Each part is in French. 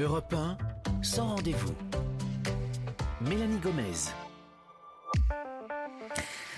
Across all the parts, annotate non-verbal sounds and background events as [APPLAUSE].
Europe 1, sans rendez-vous. Mélanie Gomez.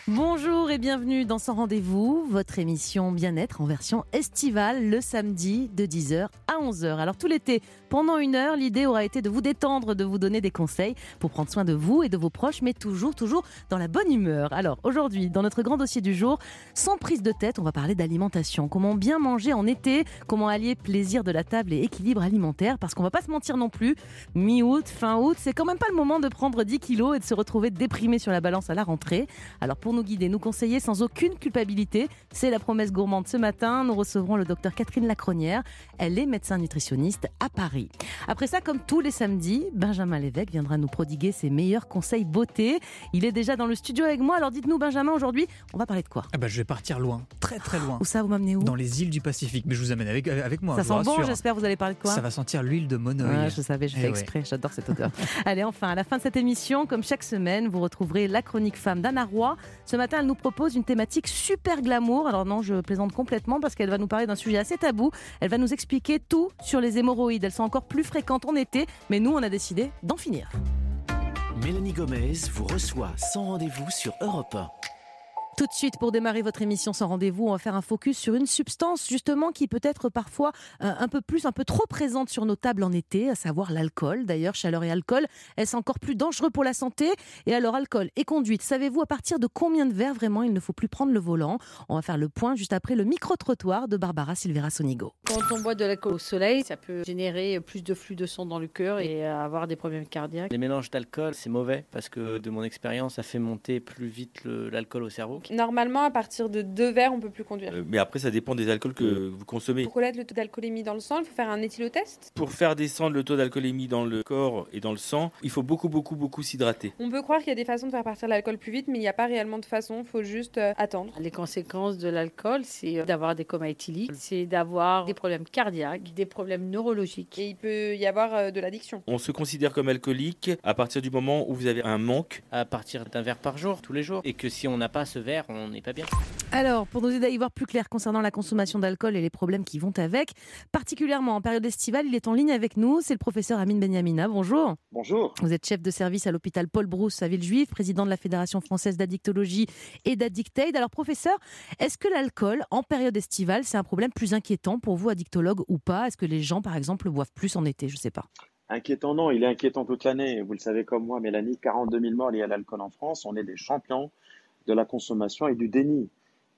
Bonjour et bienvenue dans Sans Rendez-vous, votre émission bien-être en version estivale le samedi de 10h à 11h. Alors tout l'été, pendant une heure, l'idée aura été de vous détendre, de vous donner des conseils pour prendre soin de vous et de vos proches, mais toujours, toujours dans la bonne humeur. Alors aujourd'hui, dans notre grand dossier du jour, sans prise de tête, on va parler d'alimentation. Comment bien manger en été, comment allier plaisir de la table et équilibre alimentaire, parce qu'on va pas se mentir non plus, mi-août, fin août, c'est quand même pas le moment de prendre 10 kilos et de se retrouver déprimé sur la balance à la rentrée. Alors pour nous guider, nous conseiller sans aucune culpabilité. C'est la promesse gourmande ce matin. Nous recevrons le docteur Catherine Lacronière. Elle est médecin nutritionniste à Paris. Après ça, comme tous les samedis, Benjamin Lévesque viendra nous prodiguer ses meilleurs conseils beauté. Il est déjà dans le studio avec moi. Alors dites-nous, Benjamin, aujourd'hui, on va parler de quoi? Ah bah, Je vais partir loin, très très loin. Où ça, vous m'amenez où? Dans les îles du Pacifique. Mais je vous amène avec, avec moi. Ça sent bon, j'espère. Vous allez parler de quoi? Ça va sentir l'huile de monoï. je savais, je fais eh exprès. J'adore cette odeur. [LAUGHS] allez, enfin, à la fin de cette émission, comme chaque semaine, vous retrouverez la chronique femme d'Anna Roy. Ce matin, elle nous propose une thématique super glamour. Alors non, je plaisante complètement parce qu'elle va nous parler d'un sujet assez tabou. Elle va nous expliquer tout sur les hémorroïdes. Elles sont encore plus fréquentes en été, mais nous, on a décidé d'en finir. Mélanie Gomez vous reçoit sans rendez-vous sur Europe 1. Tout de suite, pour démarrer votre émission sans rendez-vous, on va faire un focus sur une substance justement qui peut être parfois euh, un peu plus, un peu trop présente sur nos tables en été, à savoir l'alcool. D'ailleurs, chaleur et alcool, est-ce encore plus dangereux pour la santé? Et alors, alcool et conduite, savez-vous à partir de combien de verres vraiment il ne faut plus prendre le volant? On va faire le point juste après le micro-trottoir de Barbara Silvera Sonigo. Quand on boit de l'alcool au soleil, ça peut générer plus de flux de sang dans le cœur et avoir des problèmes cardiaques. Les mélanges d'alcool, c'est mauvais parce que de mon expérience, ça fait monter plus vite l'alcool au cerveau. Normalement, à partir de deux verres, on peut plus conduire. Euh, mais après, ça dépend des alcools que vous consommez. Pour connaître le taux d'alcoolémie dans le sang, il faut faire un éthylotest. Pour faire descendre le taux d'alcoolémie dans le corps et dans le sang, il faut beaucoup, beaucoup, beaucoup s'hydrater. On peut croire qu'il y a des façons de faire partir l'alcool plus vite, mais il n'y a pas réellement de façon. Il faut juste euh, attendre. Les conséquences de l'alcool, c'est euh, d'avoir des comas éthyliques, c'est d'avoir des problèmes cardiaques, des problèmes neurologiques. Et il peut y avoir de l'addiction. On se considère comme alcoolique à partir du moment où vous avez un manque. À partir d'un verre par jour, tous les jours. Et que si on n'a pas ce verre, on n'est pas bien. Alors, pour nous aider à y voir plus clair concernant la consommation d'alcool et les problèmes qui vont avec, particulièrement en période estivale, il est en ligne avec nous. C'est le professeur Amine Benyamina. Bonjour. Bonjour. Vous êtes chef de service à l'hôpital Paul Brousse à Villejuif, président de la Fédération française d'addictologie et d'addictaid. Alors, professeur, est-ce que l'alcool en période estivale, c'est un problème plus inquiétant pour vous, addictologue ou pas? Est-ce que les gens, par exemple, le boivent plus en été? Je ne sais pas. Inquiétant, non. Il est inquiétant toute l'année. Vous le savez comme moi, Mélanie, 42 000 morts liés à l'alcool en France. On est des champions de la consommation et du déni.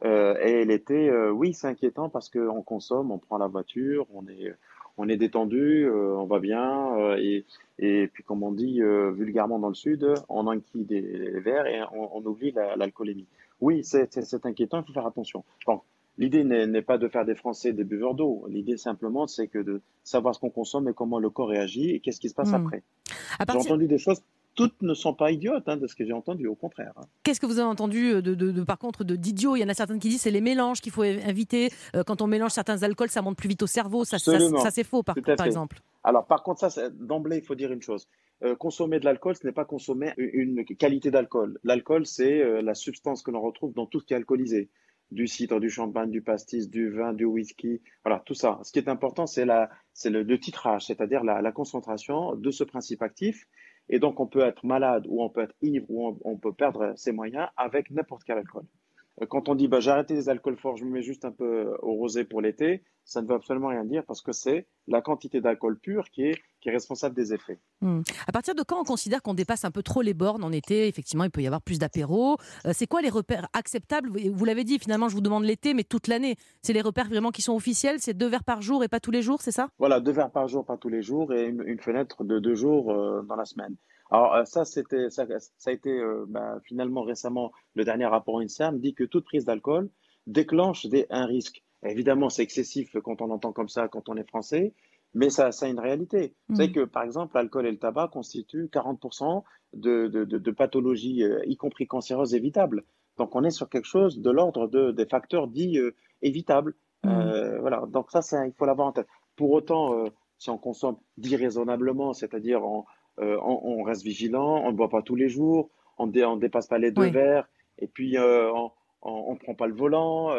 Euh, et elle était, euh, oui, c'est inquiétant parce qu'on consomme, on prend la voiture, on est, on est détendu, euh, on va bien, et, et puis comme on dit vulgairement dans le sud, on enquille des, les verres et on, on oublie l'alcoolémie. oui, c'est inquiétant, il faut faire attention. Bon, L'idée n'est pas de faire des Français des buveurs d'eau. L'idée simplement, c'est que de savoir ce qu'on consomme et comment le corps réagit et qu'est-ce qui se passe hmm. après. J'ai entendu des choses toutes ne sont pas idiotes hein, de ce que j'ai entendu, au contraire. Hein. Qu'est-ce que vous avez entendu euh, de, par contre d'idiots Il y en a certaines qui disent c'est les mélanges qu'il faut éviter. Euh, quand on mélange certains alcools, ça monte plus vite au cerveau. Ça, ça, c'est faux, par, par exemple. Alors, par contre, ça, d'emblée, il faut dire une chose. Euh, consommer de l'alcool, ce n'est pas consommer une qualité d'alcool. L'alcool, c'est la substance que l'on retrouve dans tout ce qui est alcoolisé. Du cidre, du champagne, du pastis, du vin, du whisky, voilà, tout ça. Ce qui est important, c'est le, le titrage, c'est-à-dire la, la concentration de ce principe actif et donc, on peut être malade ou on peut être ivre ou on, peut perdre ses moyens avec n'importe quel alcool. Euh, quand on dit bah, j'ai arrêté les alcools forts, je me mets juste un peu au rosé pour l'été, ça ne veut absolument rien dire parce que c'est la quantité d'alcool pur qui est, qui est responsable des effets. Hmm. À partir de quand on considère qu'on dépasse un peu trop les bornes en été Effectivement, il peut y avoir plus d'apéros. Euh, c'est quoi les repères acceptables? Vous l'avez dit, finalement, je vous demande l'été, mais toute l'année. C'est les repères vraiment qui sont officiels C'est deux verres par jour et pas tous les jours, c'est ça? Voilà, deux verres par jour, pas tous les jours, et une, fenêtre de deux jours euh, dans la semaine. Alors euh, ça, c'était, ça, ça, a été bah, finalement récemment, le dernier rapport INSERM dit que toute prise d'alcool déclenche des, un risque. Évidemment, c'est excessif quand on entend comme ça, quand on est français, mais ça, ça a une réalité. Vous savez mm. que, par exemple, l'alcool et le tabac constituent 40% de, de, de, de, pathologies, euh, y compris cancéreuses, évitables. Donc, on est sur quelque chose de l'ordre de, des facteurs dits euh, évitables. Mm. Euh, voilà. Donc, ça, il faut l'avoir en tête. Pour autant, si on consomme déraisonnablement, c'est-à-dire on, on, reste vigilant, on ne boit pas tous les jours, on ne dépasse pas les deux verres, et puis on ne prend pas le volant,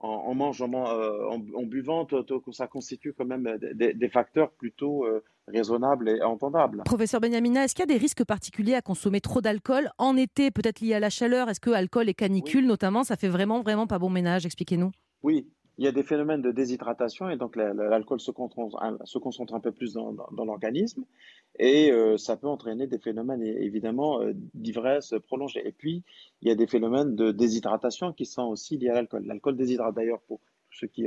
en, en mangeant, euh, en, en buvant, ça constitue quand même des, des facteurs plutôt euh, raisonnables et entendables. Professeur Benyamina, est-ce qu'il y a des risques particuliers à consommer trop d'alcool en été, peut-être lié à la chaleur? Est-ce que alcool et canicule, notamment, ça fait vraiment, vraiment pas bon ménage Expliquez-nous. Oui, il y a des phénomènes de déshydratation et donc la- la- l'alcool se concentre, un- se concentre un peu plus dans, dans- dans l'organisme et euh, ça peut entraîner des phénomènes évidemment euh, d'ivresse prolongée. Et puis, il y a des phénomènes de déshydratation qui sont aussi liés à l'alcool. L'alcool déshydrate d'ailleurs pour ceux qui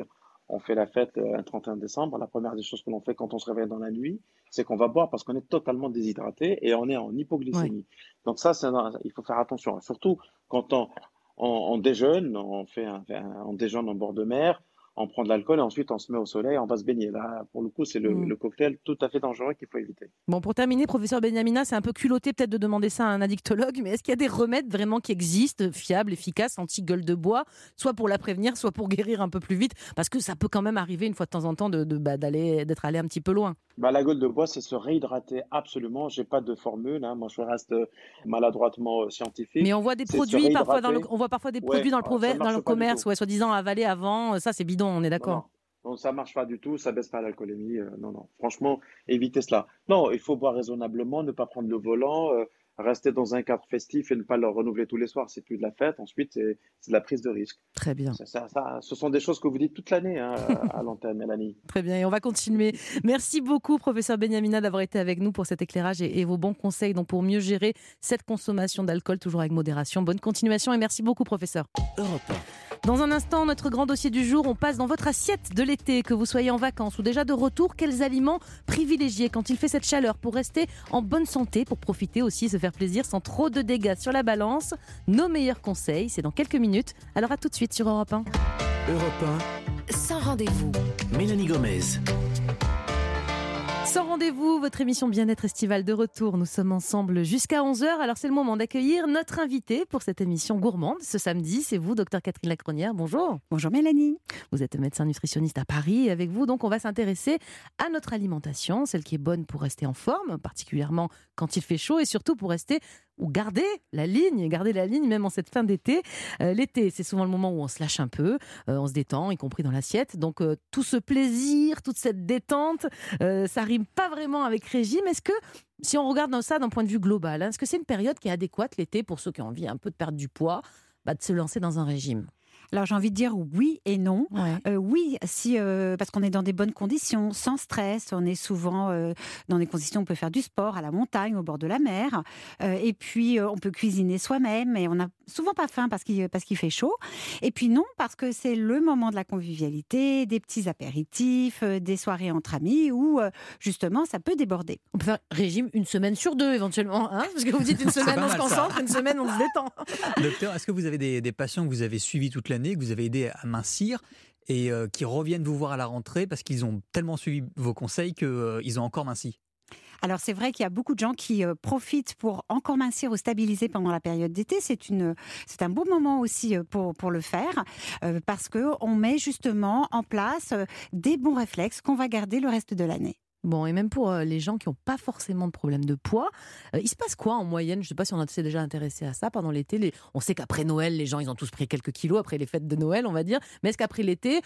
ont fait la fête euh, un 31 décembre. La première des choses que l'on fait quand on se réveille dans la nuit, c'est qu'on va boire parce qu'on est totalement déshydraté et on est en hypoglycémie. Donc ça, un- il faut faire attention. Surtout quand on, on, on déjeune, on fait un, on déjeune en bord de mer, on prend de l'alcool et ensuite on se met au soleil, on va se baigner. Là, pour le coup, c'est le, Mm. le cocktail tout à fait dangereux qu'il faut éviter. Bon, pour terminer, professeur Benyamina, c'est un peu culotté peut-être de demander ça à un addictologue, mais est-ce qu'il y a des remèdes vraiment qui existent, fiables, efficaces, anti-gueule de bois, soit pour la prévenir, soit pour guérir un peu plus vite? Parce que ça peut quand même arriver une fois de temps en temps de, de- bah, d'aller, d'être allé un petit peu loin. Bah, la gueule de bois, c'est se réhydrater absolument. J'ai pas de formule, hein. Moi, je reste euh, maladroitement euh, scientifique. Mais on voit des C'est produits parfois dans le, réhydrater. on voit parfois des Ouais, produits dans le, prover- dans le commerce, ouais, soi-disant avalés avant. Ça, c'est bidon, on est d'accord. non. Non, ça marche pas du tout, ça baisse pas l'alcoolémie. euh, non, non. Franchement, évitez cela. Non, il faut boire raisonnablement, ne pas prendre le volant, euh, rester dans un cadre festif et ne pas le renouveler tous les soirs. C'est plus de la fête. Ensuite, c'est c'est de la prise de risque. Très bien. Ça, ça- ça- ce sont des choses que vous dites toute l'année hein, [LAUGHS] à l'antenne, Mélanie. Très bien, et on va continuer. Merci beaucoup, professeur Benyamina, d'avoir été avec nous pour cet éclairage et, et vos bons conseils donc pour mieux gérer cette consommation d'alcool, toujours avec modération. Bonne continuation et merci beaucoup, professeur. Europe Dans un instant, notre grand dossier du jour, on passe dans votre assiette de l'été, que vous soyez en vacances ou déjà de retour. Quels aliments privilégier quand il fait cette chaleur pour rester en bonne santé, pour profiter aussi, se faire plaisir sans trop de dégâts sur la balance? Nos meilleurs conseils, c'est dans quelques minutes. Alors à tout de suite sur Europe 1. Europe Sans rendez-vous. 1, Mélanie Gomez. Sans rendez-vous, votre émission Bien-être estivale de retour. Nous sommes ensemble jusqu'à 11h. Alors c'est le moment d'accueillir notre invité pour cette émission gourmande. Ce samedi, c'est vous, docteur Catherine Lacronière. Bonjour. Bonjour Mélanie. Vous êtes médecin nutritionniste à Paris. Avec vous, donc, on va s'intéresser à notre alimentation, celle qui est bonne pour rester en forme, particulièrement quand il fait chaud et surtout pour rester ou garder la ligne, garder la ligne même en cette fin d'été. Euh, L'été, c'est souvent le moment où on se lâche un peu, euh, on se détend, y compris dans l'assiette. Donc euh, tout ce plaisir, toute cette détente, ça rime pas vraiment avec régime. Est-ce que, si on regarde ça d'un point de vue global, hein, est-ce que c'est une période qui est adéquate l'été pour ceux qui ont envie un peu de perdre du poids, bah, de se lancer dans un régime? Alors j'ai envie de dire oui et non. Ouais. Euh, oui, si, euh, parce qu'on est dans des bonnes conditions, sans stress. On est souvent euh, dans des conditions où on peut faire du sport à la montagne, au bord de la mer. Et puis, on peut cuisiner soi-même et on n'a souvent pas faim parce qu'il parce qu'il fait chaud. Et puis non, parce que c'est le moment de la convivialité, des petits apéritifs, euh, des soirées entre amis où, euh, justement, ça peut déborder. On peut faire régime une semaine sur deux éventuellement, hein parce que vous dites une [LAUGHS] semaine on se ça. concentre, une semaine on se détend. [LAUGHS] Docteur, est-ce que vous avez des, des patients que vous avez suivis toute l'année, que vous avez aidés à mincir et euh, qui reviennent vous voir à la rentrée parce qu'ils ont tellement suivi vos conseils qu'ils ont encore minci? Alors c'est vrai qu'il y a beaucoup de gens qui euh, profitent pour encore mincir ou stabiliser pendant la période d'été. C'est une, c'est un bon moment aussi euh, pour pour le faire euh, parce que on met justement en place des bons réflexes qu'on va garder le reste de l'année. Bon, et même pour les gens qui n'ont pas forcément de problème de poids, il se passe quoi en moyenne? Je ne sais pas si on s'est déjà intéressé à ça pendant l'été. On sait qu'après Noël, les gens, ils ont tous pris quelques kilos après les fêtes de Noël, on va dire. Mais est-ce qu'après l'été,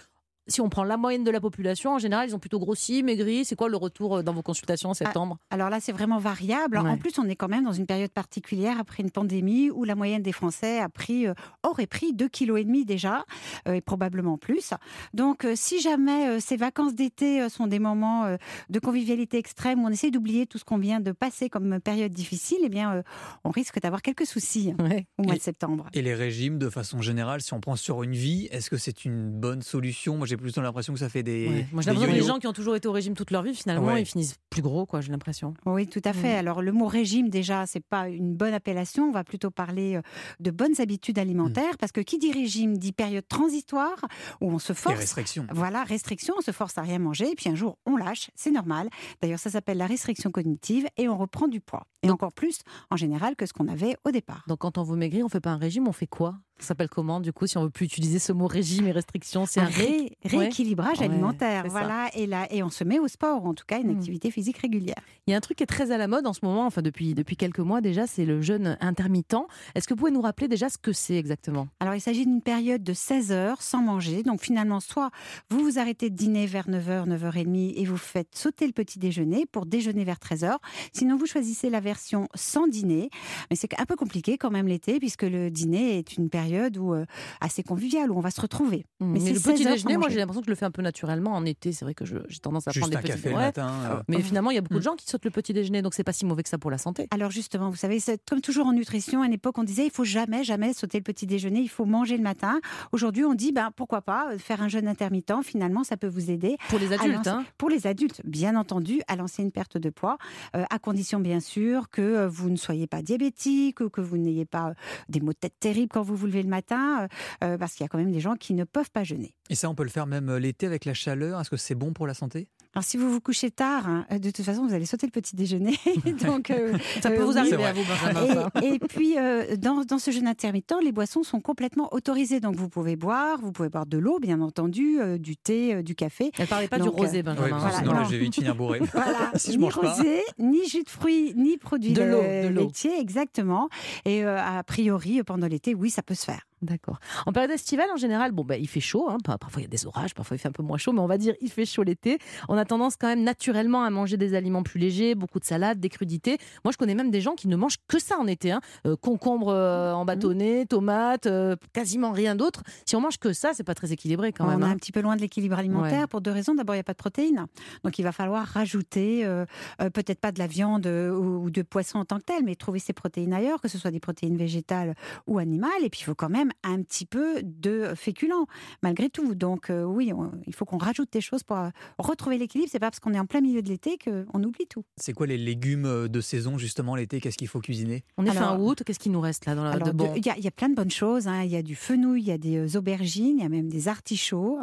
si on prend la moyenne de la population, en général, ils ont plutôt grossi, maigri C'est quoi le retour euh, dans vos consultations en septembre Alors là, c'est vraiment variable. Ouais. En plus, on est quand même dans une période particulière après une pandémie où la moyenne des Français a pris, euh, aurait pris 2,5 kg déjà, euh, et probablement plus. Donc, euh, si jamais euh, ces vacances d'été euh, sont des moments euh, de convivialité extrême où on essaie d'oublier tout ce qu'on vient de passer comme période difficile, eh bien, euh, on risque d'avoir quelques soucis Ouais. au mois Et- de septembre. Et les régimes, de façon générale, si on prend sur une vie, est-ce que c'est une bonne solution? Moi, j'ai plutôt l'impression que ça fait des. Ouais. Moi, j'ai des l'impression que les gens qui ont toujours été au régime toute leur vie, finalement, Ouais. ils finissent plus gros, quoi, j'ai l'impression. Oui, tout à fait. Mm. Alors, le mot régime, déjà, c'est pas une bonne appellation. On va plutôt parler euh, de bonnes habitudes alimentaires, parce que qui dit régime dit période transitoire où on se force. restrictions. Voilà, restriction, on se force à rien manger, et puis un jour on lâche, c'est normal. D'ailleurs, ça s'appelle la restriction cognitive, et on reprend du poids. Et encore plus, en général, que ce qu'on avait au départ. Donc, quand on veut maigrir, on fait pas un régime, on fait quoi? Ça s'appelle comment, du coup, si on veut plus utiliser ce mot régime et restriction C'est un ré- rééquilibrage Ouais, alimentaire. voilà, et, là, et on se met au sport, en tout cas une Mm. activité physique régulière. Il y a un truc qui est très à la mode en ce moment, enfin depuis, depuis quelques mois déjà, c'est le jeûne intermittent. Est-ce que vous pouvez nous rappeler déjà ce que c'est exactement? Alors, il s'agit d'une période de 16 heures sans manger. Donc, finalement, soit vous vous arrêtez de dîner vers 9h, 9h30 et vous faites sauter le petit déjeuner pour déjeuner vers 13h. Sinon, vous choisissez la version sans dîner. Mais c'est un peu compliqué quand même l'été, puisque le dîner est une période où, euh, assez conviviale où on va se retrouver. Mais, c'est le 16 petit déjeuner, moi j'ai l'impression que je le fais un peu naturellement en été. C'est vrai que j'ai tendance à Juste prendre un des petits café le ouais. matin. euh, Mais finalement, il y a beaucoup de Mm. gens qui sautent le petit déjeuner, donc c'est pas si mauvais que ça pour la santé. Alors justement, vous savez, comme toujours en nutrition, à une époque on disait il faut jamais, jamais sauter le petit déjeuner, il faut manger le matin. Aujourd'hui on dit ben pourquoi pas euh, faire un jeûne intermittent, finalement ça peut vous aider. Pour les adultes, lancer- hein. Pour les adultes, bien entendu, à lancer une perte de poids, euh, à condition bien sûr que vous ne soyez pas diabétique ou que vous n'ayez pas des maux de tête terribles quand vous vous levez le matin, euh, euh, parce qu'il y a quand même des gens qui ne peuvent pas jeûner. Et ça, on peut le faire même euh, l'été avec la chaleur. Est-ce que c'est bon pour la santé? Alors si vous vous couchez tard, hein, de toute façon vous allez sauter le petit déjeuner, [LAUGHS] [LAUGHS] donc euh, Ça peut euh, vous oui. arriver à vous, Benjamin. Et, et puis, euh, dans, dans ce jeûne intermittent, les boissons sont complètement autorisées. Donc, vous pouvez boire, vous pouvez boire de l'eau, bien entendu, euh, du thé, euh, du café. Elle parlait pas Donc, du rosé, euh, Ouais, Benjamin. parce que Voilà, sinon, là, non. je vais vite finir bourré. [LAUGHS] Voilà, si je ni mange pas. rosé, ni jus de fruits, ni produits De l'eau, euh, de l'eau. laitiers, exactement. Et euh, a priori, pendant l'été, oui, ça peut se faire. D'accord. En période estivale, en général, bon, bah, il fait chaud. hein. Par- Parfois, il y a des orages, parfois, il fait un peu moins chaud, mais on va dire il fait chaud l'été. On a tendance quand même naturellement à manger des aliments plus légers, beaucoup de salades, des crudités. Moi, je connais même des gens qui ne mangent que ça en été. Hein. Euh, concombre euh, en bâtonnet, tomates, euh, quasiment rien d'autre. Si on mange que ça, c'est pas très équilibré quand on même. est hein. un petit peu loin de l'équilibre alimentaire Ouais. pour deux raisons. D'abord, il n'y a pas de protéines. Donc, il va falloir rajouter, euh, peut-être pas de la viande ou, ou de poisson en tant que tel, mais trouver ses protéines ailleurs, que ce soit des protéines végétales ou animales. Et puis, il faut quand même un petit peu de féculents, malgré tout. Donc, euh, oui, on- il faut qu'on rajoute des choses pour euh, retrouver l'équilibre. C'est pas parce qu'on est en plein milieu de l'été qu'on oublie tout. C'est quoi les légumes euh, de saison, justement, l'été? Qu'est-ce qu'il faut cuisiner? On est fin Alors- août, qu'est-ce qui nous reste là dans la, Alors, de de- bon? il y, a- il y a plein de bonnes choses. hein. Il y a du fenouil, il y a des aubergines, il y a même des artichauts,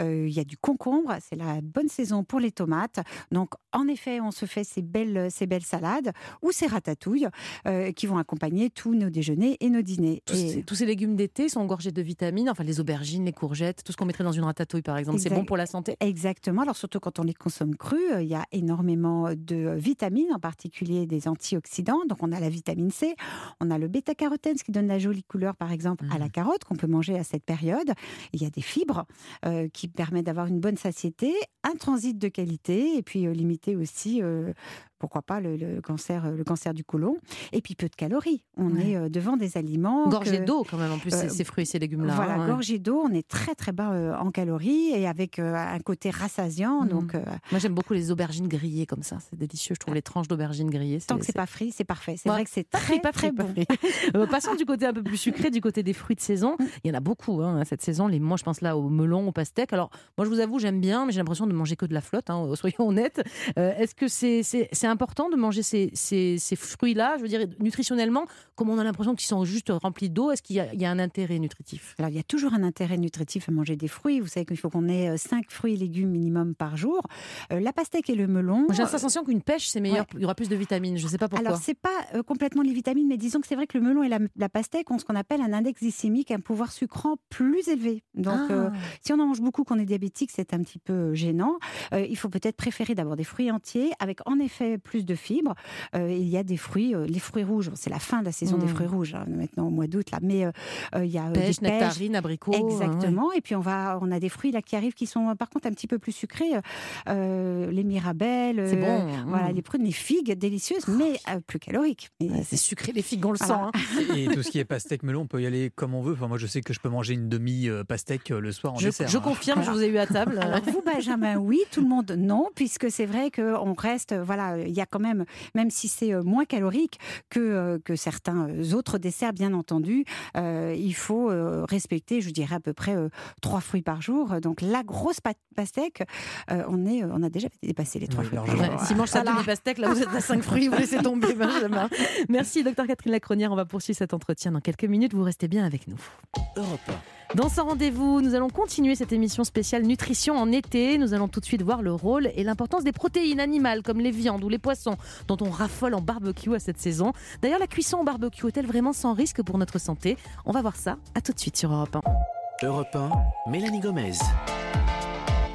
euh, il y a du concombre. C'est la bonne saison pour les tomates. Donc, en effet, on se fait ces belles, ces belles salades ou ces ratatouilles euh, qui vont accompagner tous nos déjeuners et nos dîners. tous, Et- ces, tous ces légumes d'été sont gorgés de vitamines, enfin les aubergines, les courgettes, tout ce qu'on mettrait dans une ratatouille par exemple. C'est bon pour la santé? Exactement. Alors surtout quand on les consomme crus, euh, il y a énormément de vitamines, en particulier des antioxydants. Donc on a la vitamine C, on a le bêta-carotène, ce qui donne la jolie couleur, par exemple, à la Mhm. carotte qu'on peut manger à cette période. Il y a des fibres euh, qui permettent d'avoir une bonne satiété, un transit de qualité, et puis euh, limiter aussi. euh, pourquoi pas le, le cancer, euh, le cancer du côlon, et puis peu de calories. On Ouais. est euh, devant des aliments Gorgé que- d'eau quand même en plus, ces, euh, ces fruits et ces légumes-là. voilà, hein. gorgée d'eau, on est très très bas en calories et avec un côté rassasiant. Mhm. Donc, Moi j'aime beaucoup les aubergines grillées comme ça, c'est délicieux. Je trouve les tranches d'aubergines grillées. tant que c'est pas frit, c'est parfait. C'est Ouais. vrai que c'est très pas très pas bon. [LAUGHS] passons du côté un peu plus sucré, du côté des fruits de saison. Il y en a beaucoup hein, cette saison. Les, moi, je pense là au melon, au pastèque. Alors, moi, je vous avoue, j'aime bien, mais j'ai l'impression de manger que de la flotte, hein, [LAUGHS] soyons honnêtes. Euh, Est-ce que c'est c'est important de manger ces, ces- ces fruits-là Je veux dire, nutritionnellement, comme on a l'impression qu'ils sont juste remplis d'eau, est-ce qu'il y, a- il y a un intérêt nutritif? Alors, il y a toujours un intérêt nutritif à manger des fruits. Vous savez qu'il faut qu'on ait 5 fruits et légumes minimum par jour. Euh, la pastèque et le melon. J'ai la sensation qu'une pêche, c'est meilleur, Ouais. il y aura plus de vitamines. Je ne sais pas pourquoi. Alors, c'est pas euh, complètement les vitamines, mais disons que c'est vrai que le melon et la, la pastèque ont ce qu'on appelle un index glycémique, un pouvoir sucrant plus élevé. Donc, Ah. euh, si on en mange beaucoup, qu'on est diabétique, c'est un petit peu euh, gênant. Euh, il faut peut-être préférer d'abord des fruits entiers, avec en effet plus de fibres. Euh, il y a des fruits, euh, les fruits rouges, c'est la fin de la saison des Mm. fruits rouges, hein, maintenant au mois d'août, là. Mais euh, euh, il y a euh, pêche, des pêches, nectarine, abricot. hein, ouais. Exactement. Et puis on va, on a des fruits là qui arrivent qui sont par contre un petit peu plus sucrés. Euh, les mirabelles, C'est euh, bon. voilà, les prunes, les figues délicieuses, mais euh, plus caloriques. Ouais, c'est sucré, les figues, on le Voilà. sent. hein. Et tout ce qui est pastèque melon, on peut y aller comme on veut. Enfin, moi, je sais que je peux manger une demi-pastèque le soir en Je, dessert. je hein. confirme, je vous ai eu à table. Alors vous, Benjamin, oui, tout le monde, non, puisque c'est vrai qu'on reste, voilà, il y a quand même, même si c'est moins calorique que, que certains euh, autres desserts, bien entendu, euh, il faut euh, respecter, je dirais, à peu près euh, trois fruits par jour. Donc la grosse pa- pastèque, euh, on, est, on a déjà dépassé les trois Oui, fruits. par jour. Ouais, S'il mange ça Voilà. demi-pastèque, là vous êtes à 5 [LAUGHS] fruits, vous laissez tomber Benjamin. Merci docteur Catherine Lacronière, on va poursuivre cet entretien dans quelques minutes, vous restez bien avec nous. Europe Dans ce rendez-vous, nous allons continuer cette émission spéciale nutrition en été. Nous allons tout de suite voir le rôle et l'importance des protéines animales comme les viandes ou les poissons dont on raffole en barbecue à cette saison. D'ailleurs, la cuisson au barbecue est-elle vraiment sans risque pour notre santé? On va voir ça. À tout de suite sur Europe 1. Europe 1, Mélanie Gomez.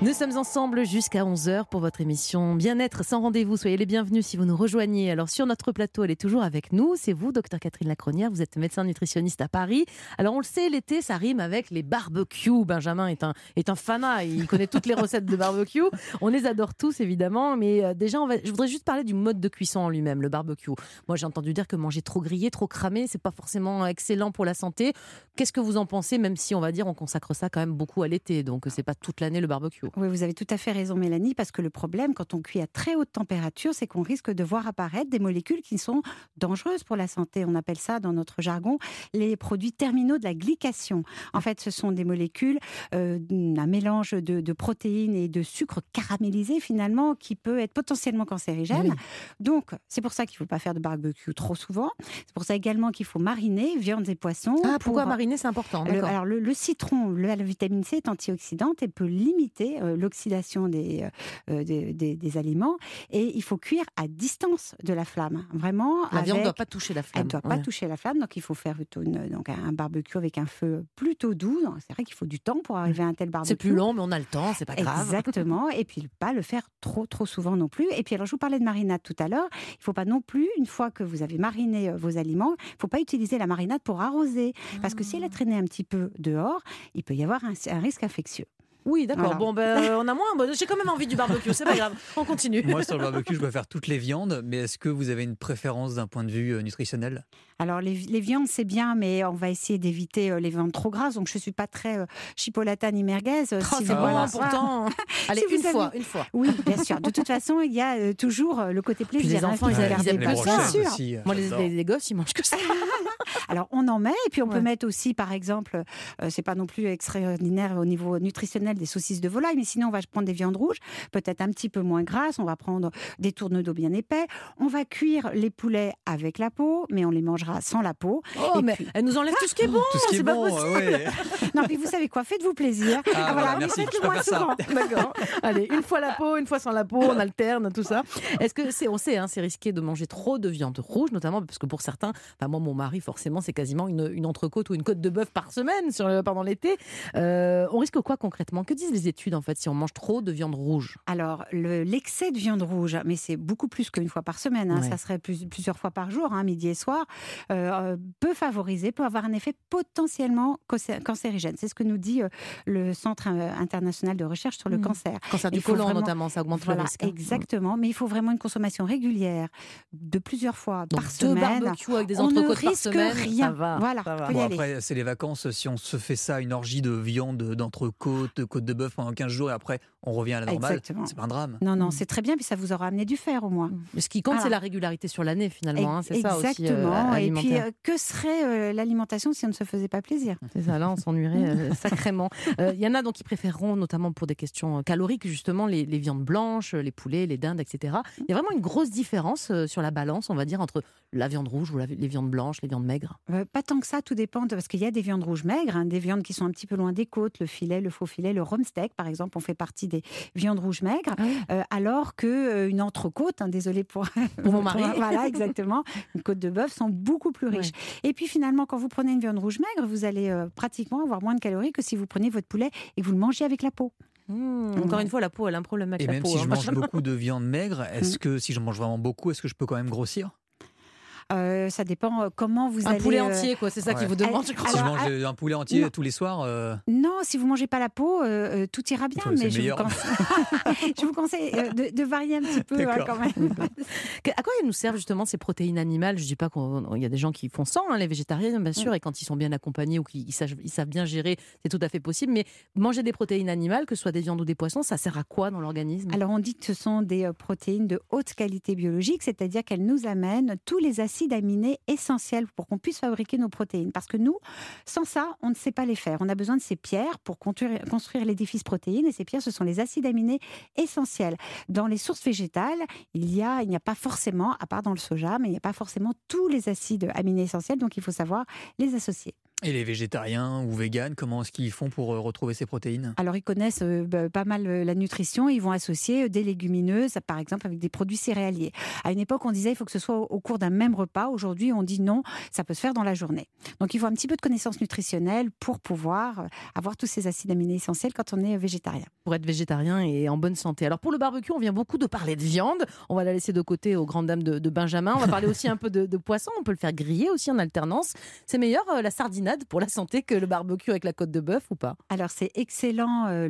Nous sommes ensemble jusqu'à 11h pour votre émission Bien-être sans rendez-vous. Soyez les bienvenus si vous nous rejoignez. Alors sur notre plateau, elle est toujours avec nous. C'est vous, docteur Catherine Lacronière. Vous êtes médecin nutritionniste à Paris. Alors on le sait, l'été, ça rime avec les barbecues. Benjamin est un, est un fanat. Il connaît toutes les recettes de barbecue. On les adore tous, évidemment. Mais euh, déjà, je voudrais juste parler du mode de cuisson en lui-même, le barbecue. Moi, j'ai entendu dire que manger trop grillé, trop cramé, c'est pas forcément excellent pour la santé. Qu'est-ce que vous en pensez, même si on va dire on consacre ça quand même beaucoup à l'été? Donc c'est pas toute l'année le barbecue. Oui, vous avez tout à fait raison, Mélanie, parce que le problème, quand on cuit à très haute température, c'est qu'on risque de voir apparaître des molécules qui sont dangereuses pour la santé. On appelle ça, dans notre jargon, les produits terminaux de la glycation. En fait, ce sont des molécules, euh, un mélange de, de protéines et de sucre caramélisé, finalement, qui peut être potentiellement cancérigène. Oui. Donc, c'est pour ça qu'il ne faut pas faire de barbecue trop souvent. C'est pour ça également qu'il faut mariner viandes et poissons. Ah, pourquoi pour- mariner, c'est important. le- alors le, le citron, le- la vitamine C est antioxydante et peut limiter euh, l'oxydation des, euh, des, des- des aliments. Et il faut cuire à distance de la flamme, vraiment. La viande ne avec- doit pas toucher la elle flamme. ne doit pas toucher la flamme, donc il faut faire plutôt une- donc un barbecue avec un feu plutôt doux. C'est vrai qu'il faut du temps pour arriver à un tel barbecue. C'est plus long, mais on a le temps, c'est pas grave. Exactement. Et puis pas le faire trop trop souvent non plus. Et puis alors je vous parlais de marinade tout à l'heure. Il faut pas non plus une fois que vous avez mariné euh, vos aliments, il faut pas utiliser la marinade pour arroser parce que si elle a traîné un petit peu dehors, il peut y avoir un, un risque infectieux. Oui, d'accord. Voilà. Bon, ben, euh, on a moins. bon, J'ai quand même envie du barbecue, c'est pas grave. On continue. Moi, sur le barbecue, je peux faire toutes les viandes, mais est-ce que vous avez une préférence d'un point de vue euh, nutritionnel? Alors les, les viandes c'est bien, mais on va essayer d'éviter euh, les viandes trop grasses. Donc je suis pas très euh, chipolata ni merguez. euh, Oh, si c'est bon, voilà. pourtant. Allez, Si une avez- fois, une fois. Oui, bien sûr. De toute façon, il y a euh, toujours le côté Puis plaisir. les hein, enfants, qu'il ils ils aiment sûr. aussi. euh, Moi, les, les- les gosses, ils mangent que ça. [LAUGHS] Alors on en met, et puis on peut mettre aussi, par exemple, euh, c'est pas non plus extraordinaire au niveau nutritionnel des saucisses de volaille, mais sinon on va prendre des viandes rouges, peut-être un petit peu moins grasses, on va prendre des tourneaux d'eau bien épais, on va cuire les poulets avec la peau, mais on les mangera sans la peau. Oh, Et mais puis- elle nous enlève tout ce qui est bon. Tout ce qui est pas possible. ouais. [LAUGHS] Non, puis vous savez quoi, faites-vous plaisir. Ah, voilà, mais merci, faites-le moins souvent. D'accord. [LAUGHS] Allez, une fois la peau, une fois sans la peau, on alterne tout ça. [LAUGHS] Est-ce que c'est, on sait, hein, c'est risqué de manger trop de viande rouge, notamment parce que pour certains, enfin moi mon mari forcément c'est quasiment une, une entrecôte ou une côte de bœuf par semaine sur le- pendant l'été. Euh, on risque quoi concrètement? Que disent les études en fait si on mange trop de viande rouge? Alors, le- l'excès de viande rouge, mais c'est beaucoup plus qu'une fois par semaine, hein, Ouais. ça serait plus- plusieurs fois par jour, hein, midi et soir, euh, euh, peut favoriser, peut avoir un effet potentiellement cancé- cancérigène. C'est ce que nous dit euh, le Centre euh, international de recherche sur le Mhm. cancer. Cancer du côlon vraiment- notamment, ça augmente Voilà, le risque. hein. exactement. Mais il faut vraiment une consommation régulière de plusieurs fois Donc par deux semaine. barbecues avec des entrecôtes par semaine, rien. ça va. Voilà, ça va. Bon, après, c'est les vacances. Si on se fait ça, une orgie de viande, d'entrecôte, de côte de bœuf pendant 15 jours et après on revient à la normale, Exactement. c'est pas un drame. Non, non, Mhm. c'est très bien, puis ça vous aura amené du fer au moins. Mais ce qui compte, Voilà. c'est la régularité sur l'année finalement. hein, c'est ça aussi. euh, Et puis, euh, que serait euh, l'alimentation si on ne se faisait pas plaisir? C'est ça, là, on s'ennuierait euh, [LAUGHS] sacrément. Il y en a donc qui préféreront, notamment pour des questions caloriques, justement, les, les viandes blanches, les poulets, les dindes, etc. Il y a vraiment une grosse différence sur la balance, on va dire, entre la viande rouge ou la- les viandes blanches, les viandes maigres? Pas tant que ça, tout dépend, de- parce qu'il y a des viandes rouges maigres, hein, des viandes qui sont un petit peu loin des côtes, le filet, le faux filet, le rump steak, par exemple, on fait partie des viandes rouges maigres, euh, alors que euh, une entrecôte, hein, désolé pour, Pour mon [LAUGHS] mari. voilà, exactement, une côte de bœuf sont beaucoup plus riches. Et puis finalement, quand vous prenez une viande rouge maigre, vous allez euh, pratiquement avoir moins de calories que si vous prenez votre poulet et que vous le mangez avec la peau. Mmh, encore une fois, la peau, elle a un problème avec Et la même si hein. je mange [LAUGHS] beaucoup de viande maigre, est-ce que si j'en mange vraiment beaucoup, est-ce que je peux quand même grossir? Euh, ça dépend euh, comment vous Un allez. poulet euh, entier, quoi, c'est ça Ouais. qu'il vous demande, je crois. Si je Alors, mange un poulet entier non. tous les soirs, euh, Non, si vous mangez pas la peau, euh, tout ira bien. Ouais, mais [LAUGHS] je vous, conseille... je vous conseille de, de varier un petit peu hein, quand même. [LAUGHS] À quoi elles nous servent justement ces protéines animales? Je dis pas qu'il y a des gens qui font sans, hein, les végétariens bien sûr, et quand ils sont bien accompagnés ou qu'ils savent, ils savent bien gérer, c'est tout à fait possible. Mais manger des protéines animales, que ce soit des viandes ou des poissons, ça sert à quoi dans l'organisme? Alors on dit que ce sont des protéines de haute qualité biologique, c'est-à-dire qu'elles nous amènent tous les acides aminés essentiels pour qu'on puisse fabriquer nos protéines. Parce que nous, sans ça, on ne sait pas les faire. On a besoin de ces pierres pour construire, construire l'édifice protéine, et ces pierres, ce sont les acides aminés essentiels. Dans les sources végétales, il y a, il n'y a pas forcément, à part dans le soja, mais il n'y a pas forcément tous les acides aminés essentiels, donc il faut savoir les associer. Et les végétariens ou véganes, comment est-ce qu'ils font pour euh, retrouver ces protéines? Alors, ils connaissent euh, bah, pas mal euh, la nutrition. Ils vont associer euh, des légumineuses, par exemple, avec des produits céréaliers. À une époque, on disait il faut que ce soit au, au cours d'un même repas. Aujourd'hui, on dit non, ça peut se faire dans la journée. Donc, il faut un petit peu de connaissances nutritionnelles pour pouvoir euh, avoir tous ces acides aminés essentiels quand on est euh, végétarien. Pour être végétarien et en bonne santé. Alors pour le barbecue, on vient beaucoup de parler de viande. On va la laisser de côté aux grandes dames de, de Benjamin. On va parler aussi un peu de, de poisson. On peut le faire griller aussi en alternance. C'est meilleur euh, la pour la santé que le barbecue avec la côte de bœuf ou pas? Alors, c'est excellent euh,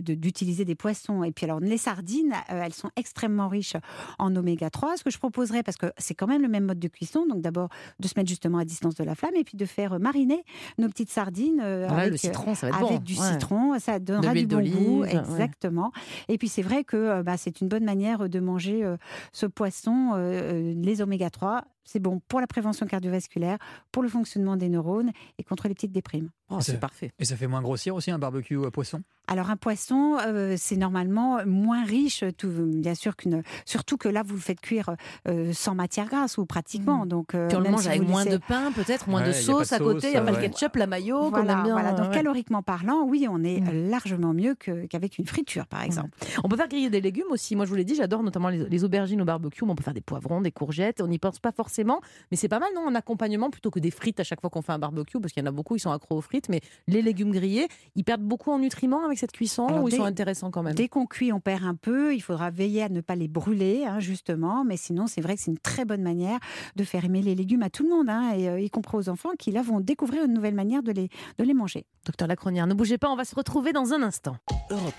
de- d'utiliser des poissons. Et puis, alors, les sardines, euh, elles sont extrêmement riches en oméga 3. Ce que je proposerais, parce que c'est quand même le même mode de cuisson, donc d'abord de se mettre justement à distance de la flamme et puis de faire euh, mariner nos petites sardines euh, avec, Le citron, ça va être bon. avec du Ouais. citron, ça donnera du bon goût, ouais. exactement. Et puis c'est vrai que bah, c'est une bonne manière de manger ce poisson, les oméga 3. C'est bon pour la prévention cardiovasculaire, pour le fonctionnement des neurones et contre les petites déprimes. Oh, C'est- parfait. Et ça fait moins grossir aussi un barbecue à poisson? Alors un poisson, euh, c'est normalement moins riche, tout, bien sûr qu'une, surtout que là vous le faites cuire euh, sans matière grasse ou pratiquement. Donc euh, Puis on le mange si avec moins laissez- de pain, peut-être, moins Ouais, de sauce à côté. Il n'y a pas le ouais. ketchup, la mayo qu'on Voilà, aime bien. voilà. Donc ouais. caloriquement parlant, oui, on est Mm. largement mieux que- qu'avec une friture, par exemple. On peut faire griller des légumes aussi. Moi, je vous l'ai dit, j'adore notamment les, les aubergines au barbecue. mais On peut faire des poivrons, des courgettes. On n'y pense pas forcément, mais c'est pas mal, non? En accompagnement plutôt que des frites à chaque fois qu'on fait un barbecue, parce qu'il y en a beaucoup, ils sont accros aux frites. Mais les légumes grillés, ils perdent beaucoup en nutriments avec cette cuisson Alors, ou ils sont intéressants quand même? Dès qu'on cuit, on perd un peu. Il faudra veiller à ne pas les brûler, hein, justement. Mais sinon, c'est vrai que c'est une très bonne manière de faire aimer les légumes à tout le monde, hein, et, euh, y compris aux enfants qui, là, vont découvrir une nouvelle manière de les, de les manger. Docteur Lacronière, ne bougez pas, on va se retrouver dans un instant. Europe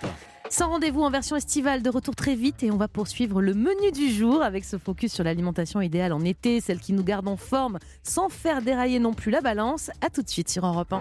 Sans rendez-vous en version estivale, de retour très vite et on va poursuivre le menu du jour avec ce focus sur l'alimentation idéale en été, celle qui nous garde en forme sans faire dérailler non plus la balance. À tout de suite sur Europe 1.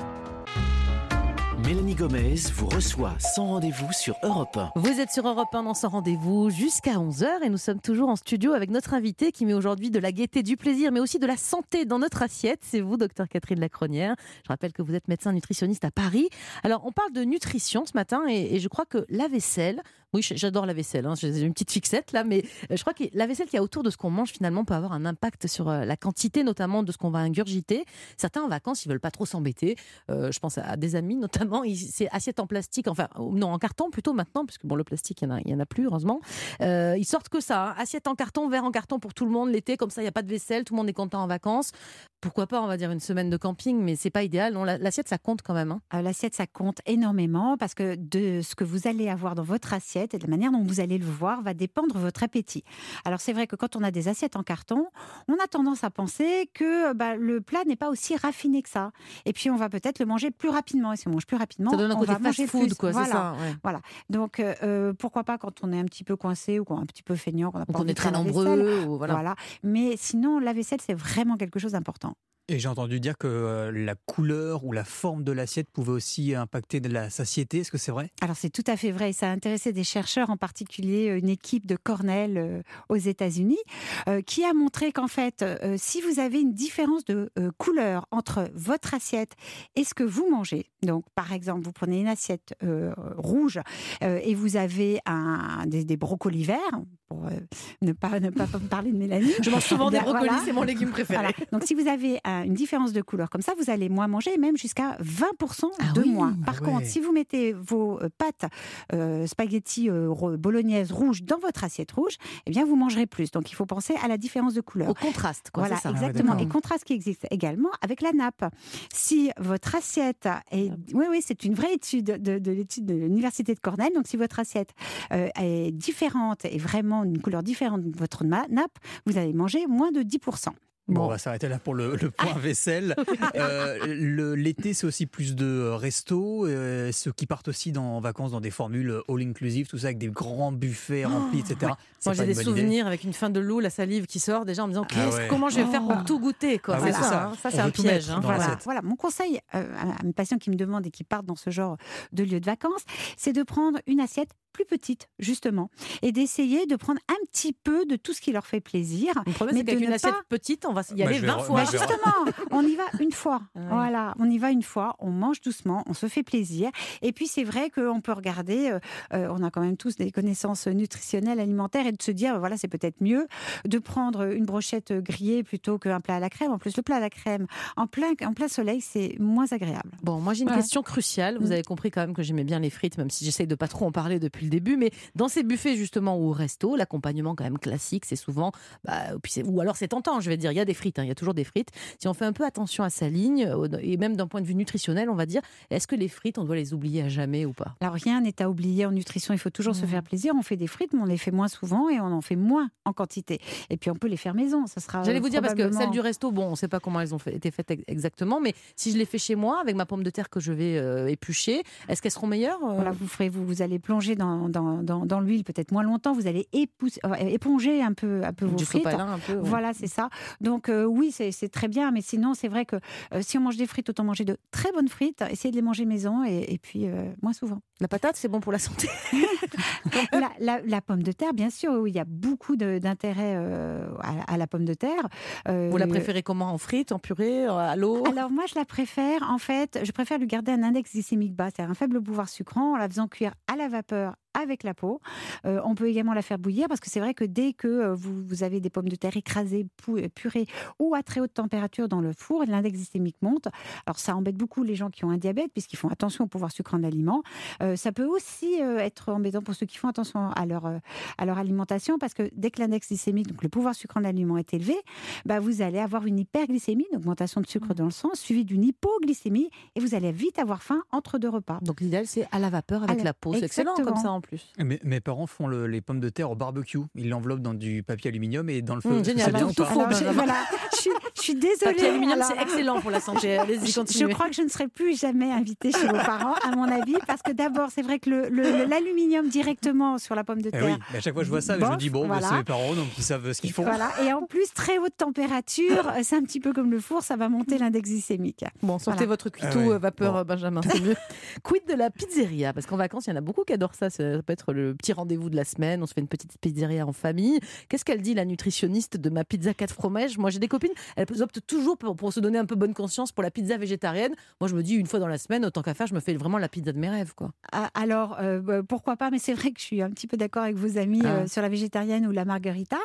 Mélanie Gomez vous reçoit sans rendez-vous sur Europe 1. Vous êtes sur Europe 1 dans Sans rendez-vous jusqu'à 11h et nous sommes toujours en studio avec notre invité qui met aujourd'hui de la gaieté, du plaisir mais aussi de la santé dans notre assiette. C'est vous, docteur Catherine Lacronière. Je rappelle que vous êtes médecin nutritionniste à Paris. Alors on parle de nutrition ce matin et, et je crois que la vaisselle, oui j'adore la vaisselle, hein, j'ai une petite fixette là, mais euh, je crois que la vaisselle qui a autour de ce qu'on mange finalement peut avoir un impact sur euh, la quantité notamment de ce qu'on va ingurgiter. Certains en vacances ils veulent pas trop s'embêter. Euh, je pense à des amis [LAUGHS] notamment, c'est assiette en plastique, enfin non en carton plutôt maintenant, parce que bon le plastique il y en a, y plus heureusement. Ils sortent que ça, hein. assiette en carton, verre en carton pour tout le monde l'été, comme ça il n'y a pas de vaisselle, tout le monde est content en vacances. Pourquoi pas, on va dire une semaine de camping, mais c'est pas idéal. L'assiette ça compte quand même. hein. L'assiette, ça compte énormément parce que de ce que vous allez avoir dans votre assiette et de la manière dont vous allez le voir va dépendre votre appétit. Alors c'est vrai que quand on a des assiettes en carton, on a tendance à penser que bah, le plat n'est pas aussi raffiné que ça. Et puis on va peut-être le manger plus rapidement. Et si on mange plus rapidement, Ça donne un on côté va manger fast-food, plus. quoi, Voilà. ça. ouais. Donc euh, euh, pourquoi pas quand on est un petit peu coincé ou qu'on est un petit peu feignant, qu'on envie est très nombreux, ou voilà. Voilà. Mais sinon, la vaisselle, c'est vraiment quelque chose d'important. Et j'ai entendu dire que euh, la couleur ou la forme de l'assiette pouvait aussi impacter de la satiété. Est-ce que c'est vrai? Alors c'est tout à fait vrai. Ça a intéressé des chercheurs, en particulier euh, une équipe de Cornell euh, aux États-Unis, euh, qui a montré qu'en fait, euh, si vous avez une différence de couleur entre votre assiette et ce que vous mangez, donc par exemple, vous prenez une assiette rouge et vous avez un, des, des brocolis verts, pour ne pas ne pas [LAUGHS] parler de Mélanie. Je mange souvent des Voilà. brocolis, c'est mon légume préféré. Voilà. Donc, si vous avez une différence de couleur comme ça, vous allez moins manger, même jusqu'à 20% Ah de oui. moins. Par Ah ouais. contre, si vous mettez vos euh, pâtes euh, spaghetti euh, bolognaise rouge dans votre assiette rouge, eh bien, vous mangerez plus. Donc, il faut penser à la différence de couleur. Au contraste, quoi, Voilà, ça. exactement. et contraste qui existe également avec la nappe. Si votre assiette est, oui, oui, c'est une vraie étude de, de l'étude de l'université de Cornell. Donc, si votre assiette euh, est différente et vraiment une couleur différente de votre nappe, vous allez manger moins de 10%. Bon, Bon. on va s'arrêter là pour le, le point vaisselle. [LAUGHS] Euh, le- L'été, c'est aussi plus de restos. euh, ceux qui partent aussi dans, en vacances dans des formules all-inclusive, tout ça avec des grands buffets remplis, etc. C'est Moi, pas j'ai des idée. souvenirs avec une fin de loup, la salive qui sort déjà en me disant Ah ouais. comment je vais faire pour Oh. tout goûter. Quoi. Ah oui, ça, hein. Ça, c'est un piège. hein. Voilà. Mon conseil euh, à à mes patients qui me demandent et qui partent dans ce genre de lieu de vacances, c'est de prendre une assiette plus petites, justement, et d'essayer de prendre un petit peu de tout ce qui leur fait plaisir. Le problème, mais c'est qu'avec de une ne assiette pas- petite, on va y Bah, aller je vais 20 re- fois. bah, justement, [LAUGHS] on y va une fois. Ah. Voilà, on y va une fois, on mange doucement, on se fait plaisir. Et puis c'est vrai qu'on peut regarder, euh, euh, on a quand même tous des connaissances nutritionnelles, alimentaires, et de se dire, voilà, c'est peut-être mieux de prendre une brochette grillée plutôt qu'un plat à la crème. En plus, le plat à la crème en plein, en plein soleil, c'est moins agréable. Bon, moi j'ai une Ouais. question cruciale. Vous Mm. avez compris quand même que j'aimais bien les frites, même si j'essaye de pas trop en parler depuis le début. Mais dans ces buffets justement ou au resto, l'accompagnement quand même classique, c'est souvent, bah, ou alors c'est tentant. Je vais dire, il y a des frites, hein, il y a toujours des frites. Si on fait un peu attention à sa ligne euh, et même d'un point de vue nutritionnel, on va dire, est-ce que les frites, on doit les oublier à jamais ou pas? Alors rien n'est à oublier en nutrition, il faut toujours se faire plaisir. On fait des frites, mais on les fait moins souvent et on en fait moins en quantité. Et puis on peut les faire maison, ça sera. J'allais vous dire parce que celles du resto, bon, on ne sait pas comment elles ont fait- été faites ex- exactement, mais si je les fais chez moi avec ma pomme de terre que je vais euh, éplucher, est-ce qu'elles seront meilleures euh? Voilà, vous ferez, vous, vous allez plonger dans, dans, dans, dans l'huile peut-être moins longtemps. Vous allez euh, éponger un peu, un peu vos du frites. sopalin un peu ouais. Voilà, c'est ça. Donc euh, oui, c'est très bien, mais sinon c'est vrai que euh, si on mange des frites, autant manger de très bonnes frites, essayer de les manger maison et, et puis euh, moins souvent. La patate, c'est bon pour la santé. [LAUGHS] La, la- la pomme de terre, bien sûr, oui, il y a beaucoup d'intérêt à, à la pomme de terre. Vous la préférez comment? En frites, en purée, à l'eau? Alors moi, je la préfère, en fait, je préfère lui garder un index glycémique bas, c'est-à-dire un faible pouvoir sucrant, en la faisant cuire à la vapeur avec la peau. Euh, on peut également la faire bouillir parce que c'est vrai que dès que euh, vous, vous avez des pommes de terre écrasées, euh, purées ou à très haute température dans le four, l'index glycémique monte. Alors ça embête beaucoup les gens qui ont un diabète puisqu'ils font attention au pouvoir sucrant de l'aliment. Euh, ça peut aussi être embêtant pour ceux qui font attention à leur, à leur alimentation parce que dès que l'index glycémique, donc le pouvoir sucrant de l'aliment est élevé, bah, vous allez avoir une hyperglycémie, une augmentation de sucre dans le sang, suivie d'une hypoglycémie et vous allez vite avoir faim entre deux repas. Donc l'idéal, c'est à la vapeur avec À la- la peau. C'est excellent comme ça en plus. Mes, mes parents font le- les pommes de terre au barbecue. Ils l'enveloppent dans du papier aluminium et dans le feu. Mmh, génial. c'est bien Tout- faux, [LAUGHS] voilà, je, suis, je suis désolée. Papier aluminium, c'est excellent pour la santé. Allez-y, Je, continuez. je crois que je ne serai plus jamais invitée chez vos parents, à mon avis, parce que d'abord, c'est vrai que le- le- le- l'aluminium directement sur la pomme de Eh terre. oui, mais à chaque fois que je vois ça, je me Bof, dis bon, bah, voilà. c'est mes parents, donc ils savent ce qu'ils font. Voilà. Et en plus, très haute température, [LAUGHS] c'est un petit peu comme le four, ça va monter l'index glycémique. Bon, sortez Voilà. votre cuiteau Ah ouais, euh, vapeur, bon. Benjamin, c'est mieux. [LAUGHS] Quid de la pizzeria? Parce qu'en vacances, il y en a beaucoup qui adorent ça. Ça peut être le petit rendez-vous de la semaine. On se fait une petite pizzeria en famille. Qu'est-ce qu'elle dit, la nutritionniste de ma pizza 4 fromages? Moi, j'ai des copines, elles optent toujours pour, pour se donner un peu bonne conscience pour la pizza végétarienne. Moi, je me dis, une fois dans la semaine, autant qu'à faire, je me fais vraiment la pizza de mes rêves. quoi. Ah, Alors, euh, bah, pourquoi pas Mais c'est vrai que je suis un petit peu d'accord avec vos amis Ah. euh, sur la végétarienne ou la margarita.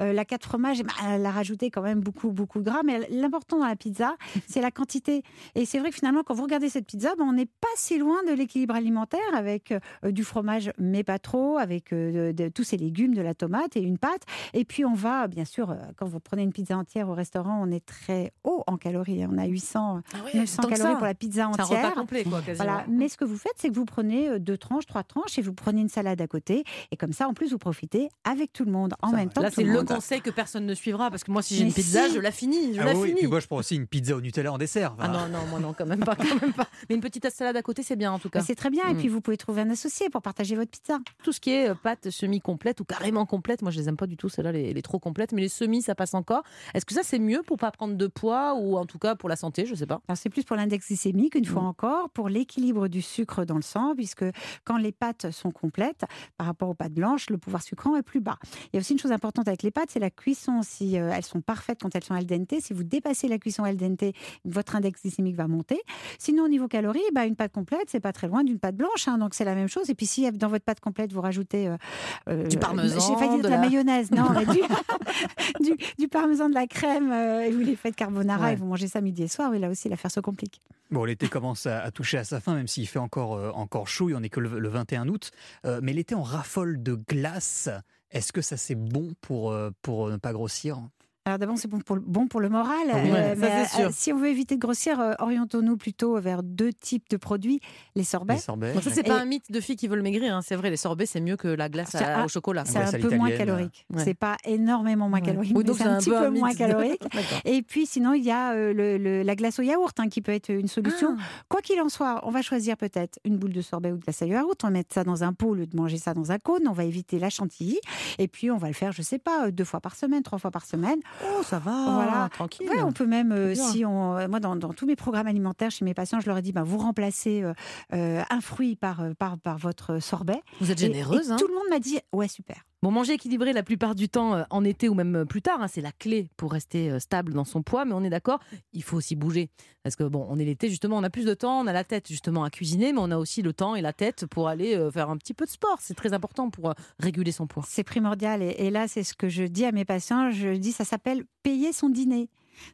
Euh, la 4 fromages, bah, elle a rajouté quand même beaucoup, beaucoup de gras. Mais l'important dans la pizza, [LAUGHS] c'est la quantité. Et c'est vrai que finalement, quand vous regardez cette pizza, bah, on n'est pas si loin de l'équilibre alimentaire avec du fromage, mais pas trop, avec euh, de, de- tous ces légumes, de la tomate et une pâte. Et puis, on va, bien sûr, euh, quand vous prenez une pizza entière au restaurant, on est très haut en calories. On a 800, 900 tant que calories ça. pour la pizza un entière. repas complet, quoi, quasiment. Voilà. Mais ce que vous faites, c'est que vous prenez euh, deux tranches, trois tranches et vous prenez une salade à côté. Et comme ça, en plus, vous profitez avec tout le monde en Ça même va. temps. Là, c'est le conseil que personne ne suivra. Parce que moi, si j'ai une pizza, si. je la finis. Je Ah la oui, et finis. puis moi je prends aussi une pizza au Nutella en dessert. Ah non, non, moi non, quand même pas, quand même pas. Mais une petite salade à côté, c'est bien en tout cas. C'est très bien. Et Mm. puis, vous pouvez trouver un associé pour partager votre pizza. Tout ce qui est euh, pâtes semi-complètes ou carrément complètes, moi je les aime pas du tout, celles-là, les, les trop complètes, mais les semis, ça passe encore. Est-ce que ça c'est mieux pour pas prendre de poids ou en tout cas pour la santé, je sais pas Alors, c'est plus pour l'index glycémique, une fois Mm. encore, pour l'équilibre du sucre dans le sang, puisque quand les pâtes sont complètes, par rapport aux pâtes blanches, le pouvoir sucrant est plus bas. Il y a aussi une chose importante avec les pâtes, c'est la cuisson. Si euh, elles sont parfaites quand elles sont al dente, si vous dépassez la cuisson al dente, votre index glycémique va monter. Sinon, au niveau calories, bah, une pâte complète, c'est pas très loin d'une pâte blanche, hein, donc c'est la même chose. Et puis, si dans votre pâte complète, vous rajoutez euh, euh, Du parmesan, j'ai failli dire de de la, la- mayonnaise, non, [LAUGHS] mais du, [LAUGHS] du, du parmesan, de la crème, euh, et vous les faites carbonara Ouais. et vous mangez ça midi et soir. Oui, là aussi, l'affaire se complique. Bon, l'été commence à, à toucher à sa fin, même s'il fait encore, euh, encore chaud, il en est que le, le 21 août. Euh, mais l'été en raffole de glace, est-ce que ça c'est bon pour, pour ne pas grossir? Alors d'abord, c'est bon pour, le- bon pour le moral. Oui, ouais, ça, mais, c'est sûr. si on veut éviter de grossir, euh, orientons-nous plutôt vers deux types de produits. Les sorbets, Les sorbets ça c'est Et- pas un mythe de filles qui veulent maigrir, hein. c'est vrai, les sorbets c'est mieux que la glace à- au chocolat. c'est un à peu moins calorique. Ouais. C'est pas énormément moins Ouais. calorique, mais donc c'est un petit peu moins calorique. [LAUGHS] Et puis sinon, il y a euh, le- le- la glace au yaourt hein, qui peut être une solution. Ah. Quoi qu'il en soit, on va choisir peut-être une boule de sorbet ou de glace au yaourt. On va mettre ça dans un pot au lieu de manger ça dans un cône. On va éviter la chantilly. Et puis, on va le faire, je sais pas, euh, deux fois par semaine, trois fois par semaine. Oh, ça va, Voilà. tranquille. Ouais, on peut même, euh, si on, euh, moi, dans, dans tous mes programmes alimentaires chez mes patients, je leur ai dit, bah, vous remplacez euh, un fruit par, par, par votre sorbet. Vous êtes Et- généreuse. et hein. tout le monde m'a dit, ouais, super. Bon, manger équilibré la plupart du temps euh, en été ou même euh, plus tard, hein, c'est la clé pour rester euh, stable dans son poids. Mais on est d'accord, il faut aussi bouger. Parce que bon, on est l'été, justement, on a plus de temps, on a la tête justement à cuisiner, mais on a aussi le temps et la tête pour aller faire un petit peu de sport. C'est très important pour réguler son poids. C'est primordial. Et, et là, c'est ce que je dis à mes patients. Je dis, ça s'appelle payer son dîner.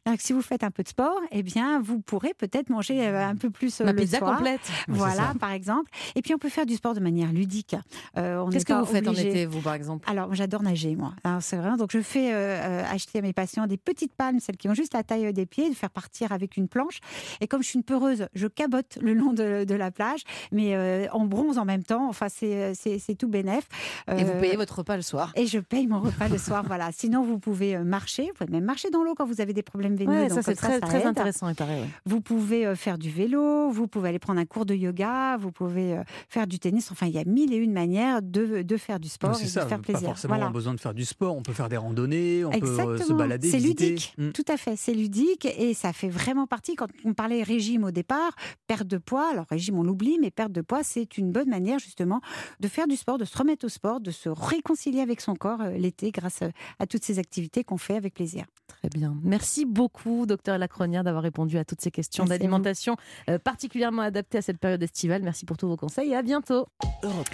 Donc, si vous faites un peu de sport, eh bien, vous pourrez peut-être manger euh, un peu plus euh, Ma le pizza soir. complète. Voilà, par exemple. Et puis, on peut faire du sport de manière ludique. Euh, Qu'est-ce que vous faites en été, vous, par exemple? Alors, j'adore nager, moi. Alors, c'est vrai. Donc, je fais euh, euh, acheter à mes patients des petites palmes, celles qui ont juste la taille euh, des pieds, de faire partir avec une planche. Et comme je suis une peureuse, je cabote le long de, de la plage, mais euh, en bronze en même temps. Enfin, c'est euh, tout bénef. Et vous Euh, payez votre repas le soir? et je paye mon repas le soir, voilà. Sinon, vous pouvez euh, marcher. Vous pouvez même marcher dans l'eau quand vous avez des problèmes veineux. Ouais, donc ça, c'est très, ça très aide. intéressant, il paraît. ouais. Vous pouvez euh, faire du vélo, vous pouvez aller prendre un cours de yoga, vous pouvez euh, faire du tennis. Enfin, il y a mille et une manières de, de faire du sport et de ça, se faire pas plaisir. forcément Voilà. besoin de faire du sport. On peut faire des randonnées, on peut euh, se balader, C'est ludique, Mm. tout à fait. C'est ludique et ça fait vraiment partie. Quand on parlait régime au départ, perte de poids. Alors régime, on l'oublie, mais perte de poids, c'est une bonne manière justement de faire du sport, de se remettre au sport, de se réconcilier avec son corps euh, l'été grâce à toutes ces activités qu'on fait avec plaisir. Très bien. Merci beaucoup, docteur Lacronière, d'avoir répondu à toutes ces questions d'alimentation euh, particulièrement adaptées à cette période estivale. Merci pour tous vos conseils et à bientôt. Europe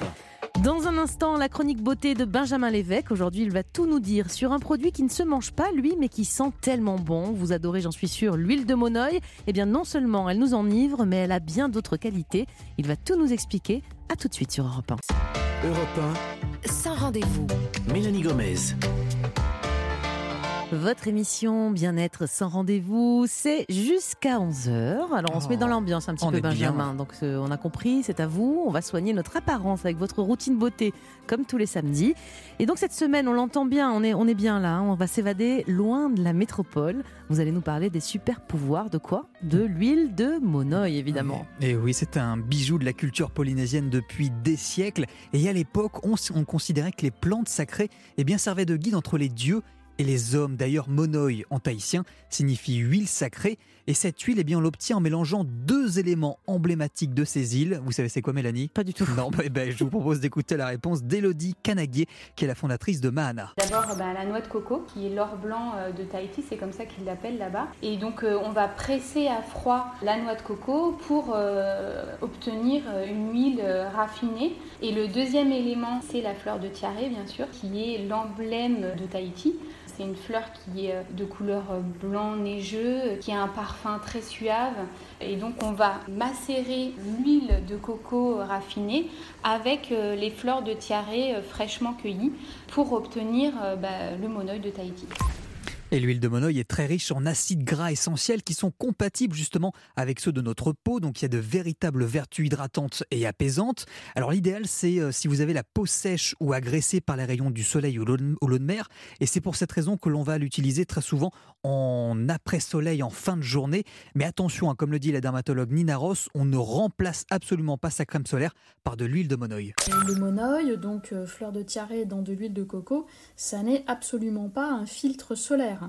Dans un instant, la chronique beauté de Benjamin Lévesque. Aujourd'hui, il va tout nous dire sur un produit qui ne se mange pas, lui, mais qui sent tellement bon. Vous adorez, j'en suis sûre, l'huile de Monoï. Eh bien, non seulement elle nous enivre, mais elle a bien d'autres qualités. Il va tout nous expliquer. À tout de suite sur Europe 1. Europe Sans rendez-vous. 1, Mélanie Gomez. Votre émission Bien-être sans rendez-vous, c'est jusqu'à 11h. Alors on se met dans l'ambiance un petit peu bien. Benjamin. Donc euh, on a compris, c'est à vous. On va soigner notre apparence avec votre routine beauté comme tous les samedis. Et donc cette semaine, on l'entend bien, on est, on est bien là. hein. On va s'évader loin de la métropole. Vous allez nous parler des super pouvoirs de quoi? De l'huile de monoï évidemment. Et oui, c'est un bijou de la culture polynésienne depuis des siècles. Et à l'époque, on considérait que les plantes sacrées eh bien, servaient de guide entre les dieux et les hommes. D'ailleurs, monoï en tahitien signifie huile sacrée. Et cette huile, eh bien, on l'obtient en mélangeant deux éléments emblématiques de ces îles. Vous savez, c'est quoi, Mélanie? Pas du tout. Non, bah, bah, je vous propose d'écouter la réponse d'Elodie Canaguier, qui est la fondatrice de Mahana. D'abord ben, la noix de coco, qui est l'or blanc euh, de Tahiti, c'est comme ça qu'ils l'appellent là-bas. Et donc euh, on va presser à froid la noix de coco pour euh, obtenir une huile euh, raffinée. Et le deuxième élément, c'est la fleur de tiare, bien sûr, qui est l'emblème de Tahiti. C'est une fleur qui est euh, de couleur euh, blanc neigeux, qui a un parfum très suave. Et donc on va macérer l'huile de coco raffinée avec euh, les fleurs de tiare euh, fraîchement cueillies pour obtenir euh, bah, le monoï de Tahiti. Et l'huile de monoï est très riche en acides gras essentiels qui sont compatibles justement avec ceux de notre peau. Donc il y a de véritables vertus hydratantes et apaisantes. Alors l'idéal c'est euh, si vous avez la peau sèche ou agressée par les rayons du soleil ou l'eau de mer. Et c'est pour cette raison que l'on va l'utiliser très souvent en après-soleil, en fin de journée. Mais attention, hein, comme le dit la dermatologue Nina Ross, on ne remplace absolument pas sa crème solaire par de l'huile de monoï. Le monoï, donc euh, fleur de tiare dans de l'huile de coco, ça n'est absolument pas un filtre solaire.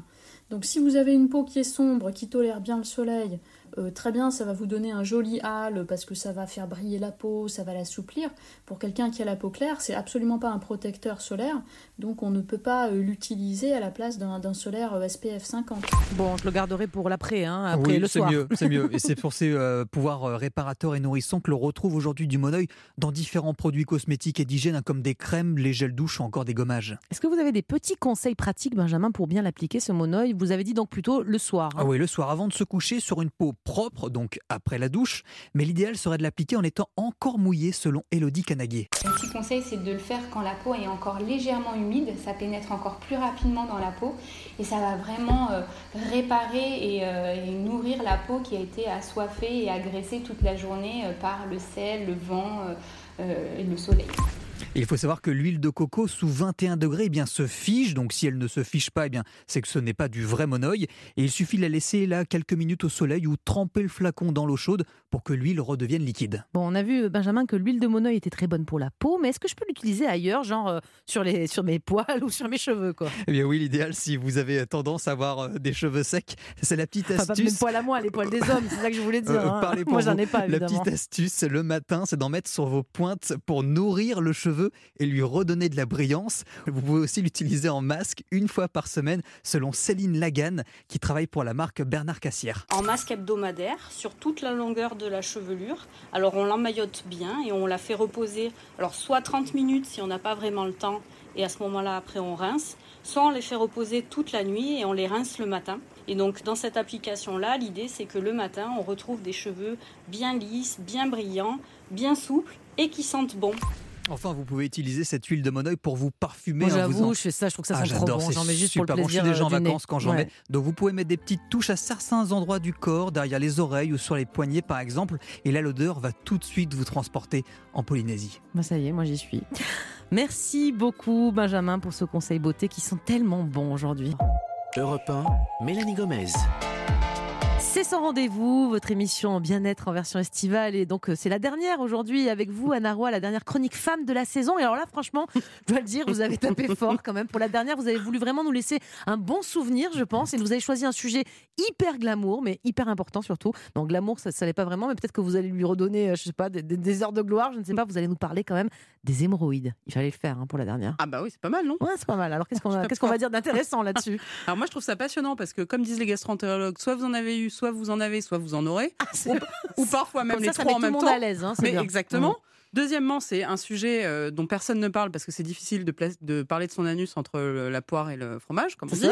Donc si vous avez une peau qui est sombre, qui tolère bien le soleil, euh, très bien, ça va vous donner un joli hâle parce que ça va faire briller la peau, ça va l'assouplir. Pour quelqu'un qui a la peau claire, c'est absolument pas un protecteur solaire, donc on ne peut pas euh, l'utiliser à la place d'un solaire euh, SPF 50. Bon, je le garderai pour l'après, hein, après oui, le c'est soir. mieux, c'est mieux. Et c'est [LAUGHS] pour ces euh, pouvoirs réparateurs et nourrissants que l'on retrouve aujourd'hui du monoï dans différents produits cosmétiques et d'hygiène, hein, comme des crèmes, les gels douche ou encore des gommages. Est-ce que vous avez des petits conseils pratiques, Benjamin, pour bien l'appliquer ce monoï Vous avez dit donc plutôt le soir. hein. Ah oui, le soir, avant de se coucher, sur une peau propre, donc après la douche. Mais l'idéal serait de l'appliquer en étant encore mouillé, selon Elodie Canaguier. Un petit conseil, c'est de le faire quand la peau est encore légèrement humide. Ça pénètre encore plus rapidement dans la peau et ça va vraiment euh, réparer et, euh, et nourrir la peau qui a été assoiffée et agressée toute la journée euh, par le sel, le vent et le soleil. Et il faut savoir que l'huile de coco sous 21 degrés eh bien, se fige. Donc si elle ne se fige pas, eh bien, c'est que ce n'est pas du vrai monoï. Et il suffit de la laisser là quelques minutes au soleil ou tremper le flacon dans l'eau chaude pour que l'huile redevienne liquide. Bon, on a vu, Benjamin, que l'huile de monoï était très bonne pour la peau, mais est-ce que je peux l'utiliser ailleurs, genre euh, sur, les, sur mes poils [LAUGHS] ou sur mes cheveux quoi? Eh bien oui, l'idéal, si vous avez tendance à avoir euh, des cheveux secs, c'est la petite Enfin, pas mes astuce. poils à moi, les poils des hommes, c'est ça que je voulais dire. Euh, hein. [LAUGHS] Moi, j'en ai pas, La évidemment. petite astuce, le matin, c'est d'en mettre sur vos pointes pour nourrir le cheveu et lui redonner de la brillance. Vous pouvez aussi l'utiliser en masque une fois par semaine, selon Céline Lagan, qui travaille pour la marque Bernard Cassière. en masque hebdomadaire sur toute la longueur de la chevelure. Alors on l'emmaillote bien et on la fait reposer, alors soit 30 minutes si on n'a pas vraiment le temps et à ce moment-là après on rince, soit on les fait reposer toute la nuit et on les rince le matin. Et donc dans cette application-là, l'idée c'est que le matin on retrouve des cheveux bien lisses, bien brillants, bien souples et qui sentent bon. Enfin, vous pouvez utiliser cette huile de monoï pour vous parfumer. Moi, hein, vous j'avoue, en- je fais ça, je trouve que ça Ah, sent trop bon. J'en mets juste pour le bon. plaisir. Je suis déjà euh, en nez. vacances quand j'en Ouais. mets. Donc vous pouvez mettre des petites touches à certains endroits du corps, derrière les oreilles ou sur les poignets par exemple. Et là, l'odeur va tout de suite vous transporter en Polynésie. Bah, ça y est, moi j'y suis. Merci beaucoup Benjamin pour ce conseil beauté qui sont tellement bons aujourd'hui. Europe 1, Mélanie Gomez. C'est sans rendez-vous, votre émission bien-être en version estivale. Et donc, euh, c'est la dernière aujourd'hui avec vous, Anna Roy, la dernière chronique femme de la saison. Et alors là, franchement, je dois le dire, vous avez tapé [LAUGHS] fort quand même. Pour la dernière, vous avez voulu vraiment nous laisser un bon souvenir, je pense. Et vous avez choisi un sujet hyper glamour, mais hyper important surtout. Donc, glamour, ça ne l'est pas vraiment, mais peut-être que vous allez lui redonner, euh, je sais pas, des, heures de gloire. Je ne sais pas, vous allez nous parler quand même des hémorroïdes. Il fallait le faire hein, pour la dernière. Ah bah oui, c'est pas mal, non? Ouais, c'est pas mal. Alors, qu'est-ce qu'on [LAUGHS] va, qu'est-ce qu'on va dire d'intéressant là-dessus? [LAUGHS] Alors moi, je trouve ça passionnant parce que, comme disent les gastroentérologues, soit vous en avez eu, soit vous en avez, soit vous en aurez, ou, ou parfois même Comme les ça, ça trois met en tout le même monde temps. à l'aise, hein, c'est Mais bien. exactement. Mm. Deuxièmement, c'est un sujet euh, dont personne ne parle parce que c'est difficile de, pla- de parler de son anus entre le- la poire et le fromage, comme on dit.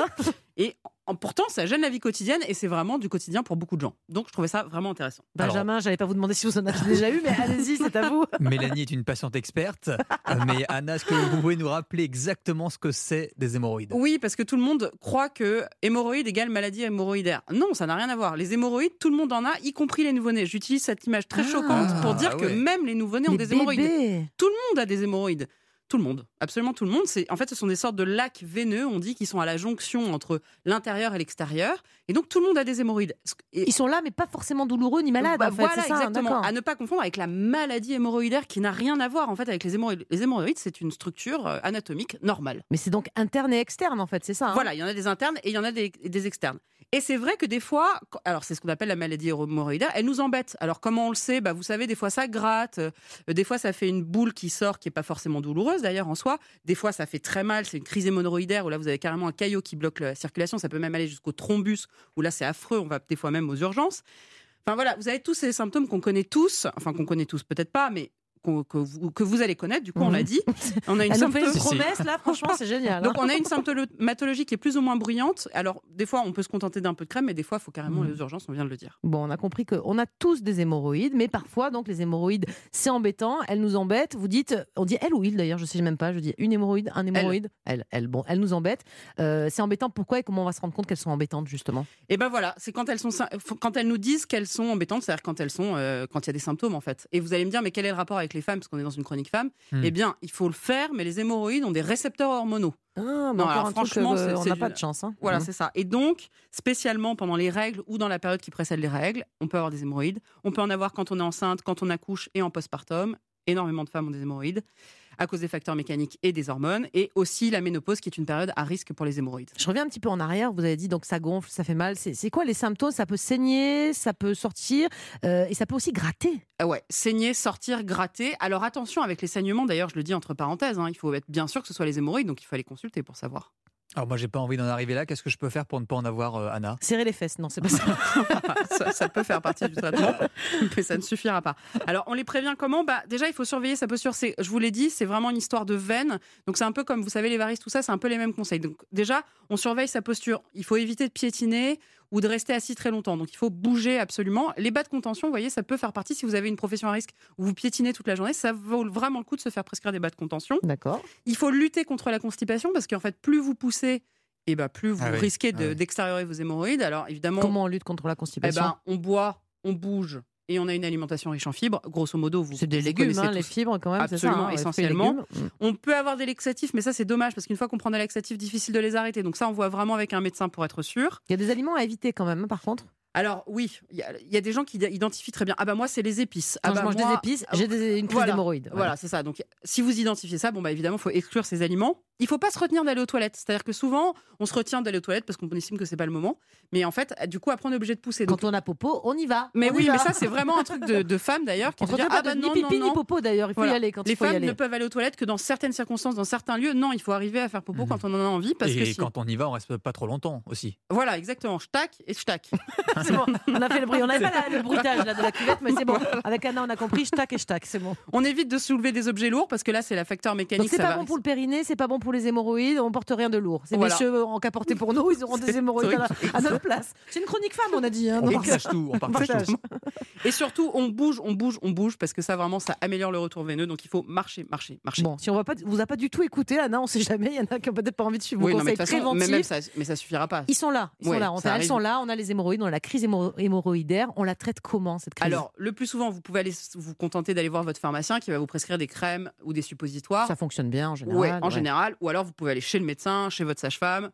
Et en- pourtant, ça gêne la vie quotidienne et c'est vraiment du quotidien pour beaucoup de gens. Donc, je trouvais ça vraiment intéressant. Benjamin, j'allais pas vous demander si vous en avez déjà eu, mais allez-y, c'est à vous. [LAUGHS] Mélanie est une patiente experte. Euh, mais Anna, est-ce que vous pouvez nous rappeler exactement ce que c'est des hémorroïdes? Oui, parce que tout le monde croit que hémorroïde égale maladie hémorroïdaire. Non, ça n'a rien à voir. Les hémorroïdes, tout le monde en a, y compris les nouveau-nés. J'utilise cette image très choquante pour dire que ouais. même les nouveau-nés ont Les des hémorroïdes. bébés. Tout le monde a des hémorroïdes. Tout le monde, absolument tout le monde. C'est en fait, ce sont des sortes de lacs veineux. On dit qu'ils sont à la jonction entre l'intérieur et l'extérieur, et donc tout le monde a des hémorroïdes. Et- Ils sont là, mais pas forcément douloureux ni malades. bah, en fait, voilà, ça, exactement. À ne pas confondre avec la maladie hémorroïdaire qui n'a rien à voir en fait avec les hémorroïdes. Les hémorroïdes, c'est une structure euh, anatomique normale. Mais c'est donc interne et externe, en fait, c'est ça. hein Voilà, il y en a des internes et il y en a des, des externes. Et c'est vrai que des fois, alors c'est ce qu'on appelle la maladie hémorroïdaire, elle nous embête. Alors comment on le sait? Bah, Vous savez, des fois ça gratte, euh, des fois ça fait une boule qui sort qui est pas forcément douloureuse d'ailleurs en soi. Des fois ça fait très mal, c'est une crise hémorroïdaire où là vous avez carrément un caillot qui bloque la circulation. Ça peut même aller jusqu'au thrombus où là c'est affreux, on va des fois même aux urgences. Enfin voilà, vous avez tous ces symptômes qu'on connaît tous, enfin qu'on connaît tous peut-être pas, mais que, vous, que vous allez connaître, du coup on l'a dit. On a une symptôme- promesse, là, franchement, c'est génial. donc hein. on a une symptomatologie qui est plus ou moins bruyante. Alors des fois on peut se contenter d'un peu de crème, mais des fois il faut carrément Mhm. les urgences, on vient de le dire. Bon, on a compris qu'on a tous des hémorroïdes, mais parfois, donc, les hémorroïdes, c'est embêtant, elles nous embêtent. Vous dites, on dit elle ou il d'ailleurs, je sais même pas, je dis une hémorroïde, un hémorroïde. Elle, elle, bon, elle nous embête. Euh, c'est embêtant, pourquoi et comment on va se rendre compte qu'elles sont embêtantes, justement? Et ben voilà, c'est quand elles sont quand elles nous disent qu'elles sont embêtantes, c'est-à-dire quand elles sont euh, quand il y a des symptômes en fait. Et vous allez me dire mais quel est le rapport avec les femmes parce qu'on est dans une chronique femme Hmm. Eh bien, il faut le faire, mais les hémorroïdes ont des récepteurs hormonaux. Ah, mais Non, alors truc, franchement, euh, on n'a pas de chance. hein. Voilà, Mhm. c'est ça. Et donc, spécialement pendant les règles ou dans la période qui précède les règles, on peut avoir des hémorroïdes. On peut en avoir quand on est enceinte, quand on accouche et en postpartum. Énormément de femmes ont des hémorroïdes à cause des facteurs mécaniques et des hormones. Et aussi la ménopause qui est une période à risque pour les hémorroïdes. Je reviens un petit peu en arrière. Vous avez dit donc ça gonfle, ça fait mal. C'est quoi les symptômes? Ça peut saigner, ça peut sortir euh, et ça peut aussi gratter. Ah ouais, saigner, sortir, gratter. Alors attention avec les saignements, d'ailleurs, je le dis entre parenthèses, hein, il faut être bien sûr que ce soit les hémorroïdes, donc il faut aller consulter pour savoir. Alors moi, j'ai pas envie d'en arriver là. Qu'est-ce que je peux faire pour ne pas en avoir, euh, Anna? Serrer les fesses, non, c'est pas ça. [LAUGHS] [LAUGHS] ça, ça peut faire partie du traitement, mais ça ne suffira pas. Alors, on les prévient comment? Bah, Déjà, il faut surveiller sa posture. C'est- Je vous l'ai dit, c'est vraiment une histoire de veine. Donc, c'est un peu comme, vous savez, les varices, tout ça, c'est un peu les mêmes conseils. Donc, déjà, on surveille sa posture. Il faut éviter de piétiner ou de rester assis très longtemps. Donc, il faut bouger absolument. Les bas de contention, vous voyez, ça peut faire partie, si vous avez une profession à risque où vous piétinez toute la journée, ça vaut vraiment le coup de se faire prescrire des bas de contention. D'accord. Il faut lutter contre la constipation parce qu'en fait, plus vous poussez, et bah, plus vous Ah oui. risquez de- Ah oui. d'extérioriser vos hémorroïdes. Alors, évidemment, Comment on lutte contre la eh constipation? ben, on boit, on bouge et on a une alimentation riche en fibres. Grosso modo, vous C'est des vous légumes, hein, les fibres quand même, ça. Absolument, hein, essentiellement. On peut avoir des laxatifs, mais ça c'est dommage parce qu'une fois qu'on prend des laxatifs, difficile de les arrêter. Donc ça, on voit vraiment avec un médecin pour être sûr. Il y a des aliments à éviter quand même, hein, par contre. Alors oui, il y, a- il y a des gens qui identifient très bien. Ah bah moi c'est les épices. Quand ah je bah, mange des épices, j'ai des- une crise Voilà. d'hémorroïdes. Voilà, c'est ça. Donc si vous identifiez ça, bon bah évidemment, il faut exclure ces aliments. Il faut pas se retenir d'aller aux toilettes. C'est-à-dire que souvent, on se retient d'aller aux toilettes parce qu'on estime que c'est pas le moment. Mais en fait, du coup, après on est obligé de pousser. Donc- Quand on a popo, on y va. mais on oui, va. mais ça c'est vraiment un truc de, de femme d'ailleurs qui On se dire, ah bah de non, ni non, pipi ni non. popo d'ailleurs. Il faut Voilà. y aller quand Les il faut y femmes aller. ne peuvent aller aux toilettes que dans certaines circonstances, dans certains lieux. Non, il faut arriver à faire popo quand on en a envie parce et que si- quand on y va, on reste pas trop longtemps aussi. Voilà, exactement. Stack et stack. [LAUGHS] C'est bon, on a fait le bruit. On n'avait pas la- le bruitage là, de la cuvette, mais c'est bon. Avec Anna, on a compris. Stack et stack, c'est bon. On évite de soulever des objets lourds parce que là, c'est la facteur mécanique. C'est pas bon pour le périnée, c'est pas bon pour les hémorroïdes, on porte rien de lourd. Ces Voilà. messieurs en qu'à porter pour nous, ils auront des hémorroïdes à, à notre place. C'est une chronique femme, on a dit. hein, On partage tout, on partage tout. Et surtout, on bouge, on bouge, on bouge parce que ça vraiment, ça améliore le retour veineux. Donc il faut marcher, marcher, marcher. Bon, si on va pas, vous a pas du tout écouté, Anna, on sait jamais. Il y en a qui ont peut-être pas envie de suivre vos oui, non, mais conseils façon, mais, préventifs. même ça, mais ça suffira pas. Ils sont là, ils sont là. On- elles sont là. On a les hémorroïdes, on a la crise hémo- hémorroïdaire. On la traite comment cette crise? Alors, le plus souvent, vous pouvez aller vous contenter d'aller voir votre pharmacien qui va vous prescrire des crèmes ou des suppositoires. ça fonctionne bien en général. Ouais, en ouais. général. Ou alors, vous pouvez aller chez le médecin, chez votre sage-femme,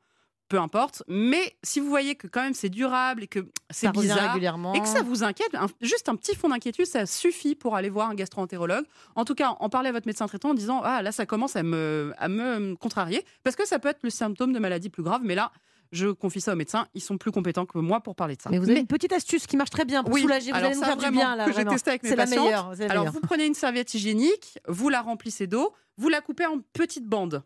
peu importe. Mais si vous voyez que quand même c'est durable et que c'est bizarre régulièrement. et que ça vous inquiète, un- juste un petit fond d'inquiétude, ça suffit pour aller voir un gastro-entérologue. En tout cas, en parler à votre médecin traitant en disant ah là ça commence à me à me contrarier parce que ça peut être le symptôme de maladie plus grave. Mais là, je confie ça aux médecins, ils sont plus compétents que moi pour parler de ça. Mais vous avez une petite astuce qui marche très bien pour Oui, soulager. Vous alors allez nous faire du bien là. que j'ai vraiment. testé avec mes C'est la patientes. meilleure. la Alors, meilleure. vous prenez une serviette hygiénique, vous la remplissez d'eau, vous la coupez en petites bandes.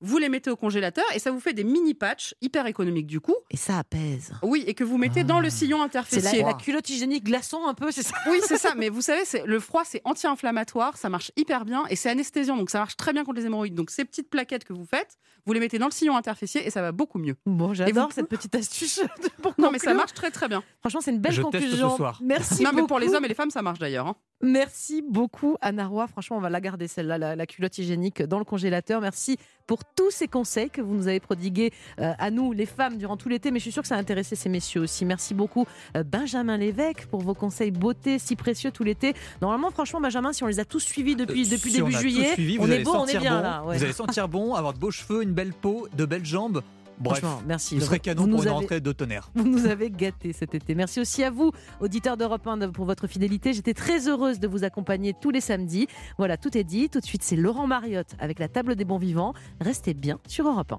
Vous les mettez au congélateur et ça vous fait des mini patchs hyper économiques du coup. Et ça apaise. Oui, et que vous mettez dans le sillon C'est interfécier. la, la culotte hygiénique glaçon un peu, c'est ça? Oui, c'est ça. Mais vous savez, c'est le froid, c'est anti-inflammatoire, ça marche hyper bien et c'est anesthésiant, donc ça marche très bien contre les hémorroïdes. Donc ces petites plaquettes que vous faites, vous les mettez dans le sillon interfécier et ça va beaucoup mieux. Bon, j'adore cette petite astuce. [LAUGHS] pour Non, mais ça marche très très bien. Franchement, c'est une belle Je teste ce conclusion. soir. Merci non, mais pour les hommes et les femmes, ça marche d'ailleurs. hein. Merci beaucoup, Anna Roy. Franchement, on va la garder, celle-là, la, la culotte hygiénique dans le congélateur. Merci pour tous ces conseils que vous nous avez prodigués euh, à nous, les femmes, durant tout l'été. Mais je suis sûre que ça a intéressé ces messieurs aussi. Merci beaucoup, euh, Benjamin Lévesque, pour vos conseils beauté si précieux tout l'été. Normalement, franchement, Benjamin, si on les a tous suivis depuis, Euh, depuis si début juillet, suivi, on est bon, on est bien bon, là. ouais. Vous allez sentir bon, avoir de beaux cheveux, une belle peau, de belles jambes. Bref, Franchement, merci. vous serez canon Vous pour une avez- rentrée d'automne. [LAUGHS] Vous nous avez gâtés cet été. Merci aussi à vous, auditeurs d'Europe 1, pour votre fidélité. J'étais très heureuse de vous accompagner tous les samedis. Voilà, tout est dit. Tout de suite, c'est Laurent Mariotte avec la table des bons vivants. Restez bien sur Europe 1.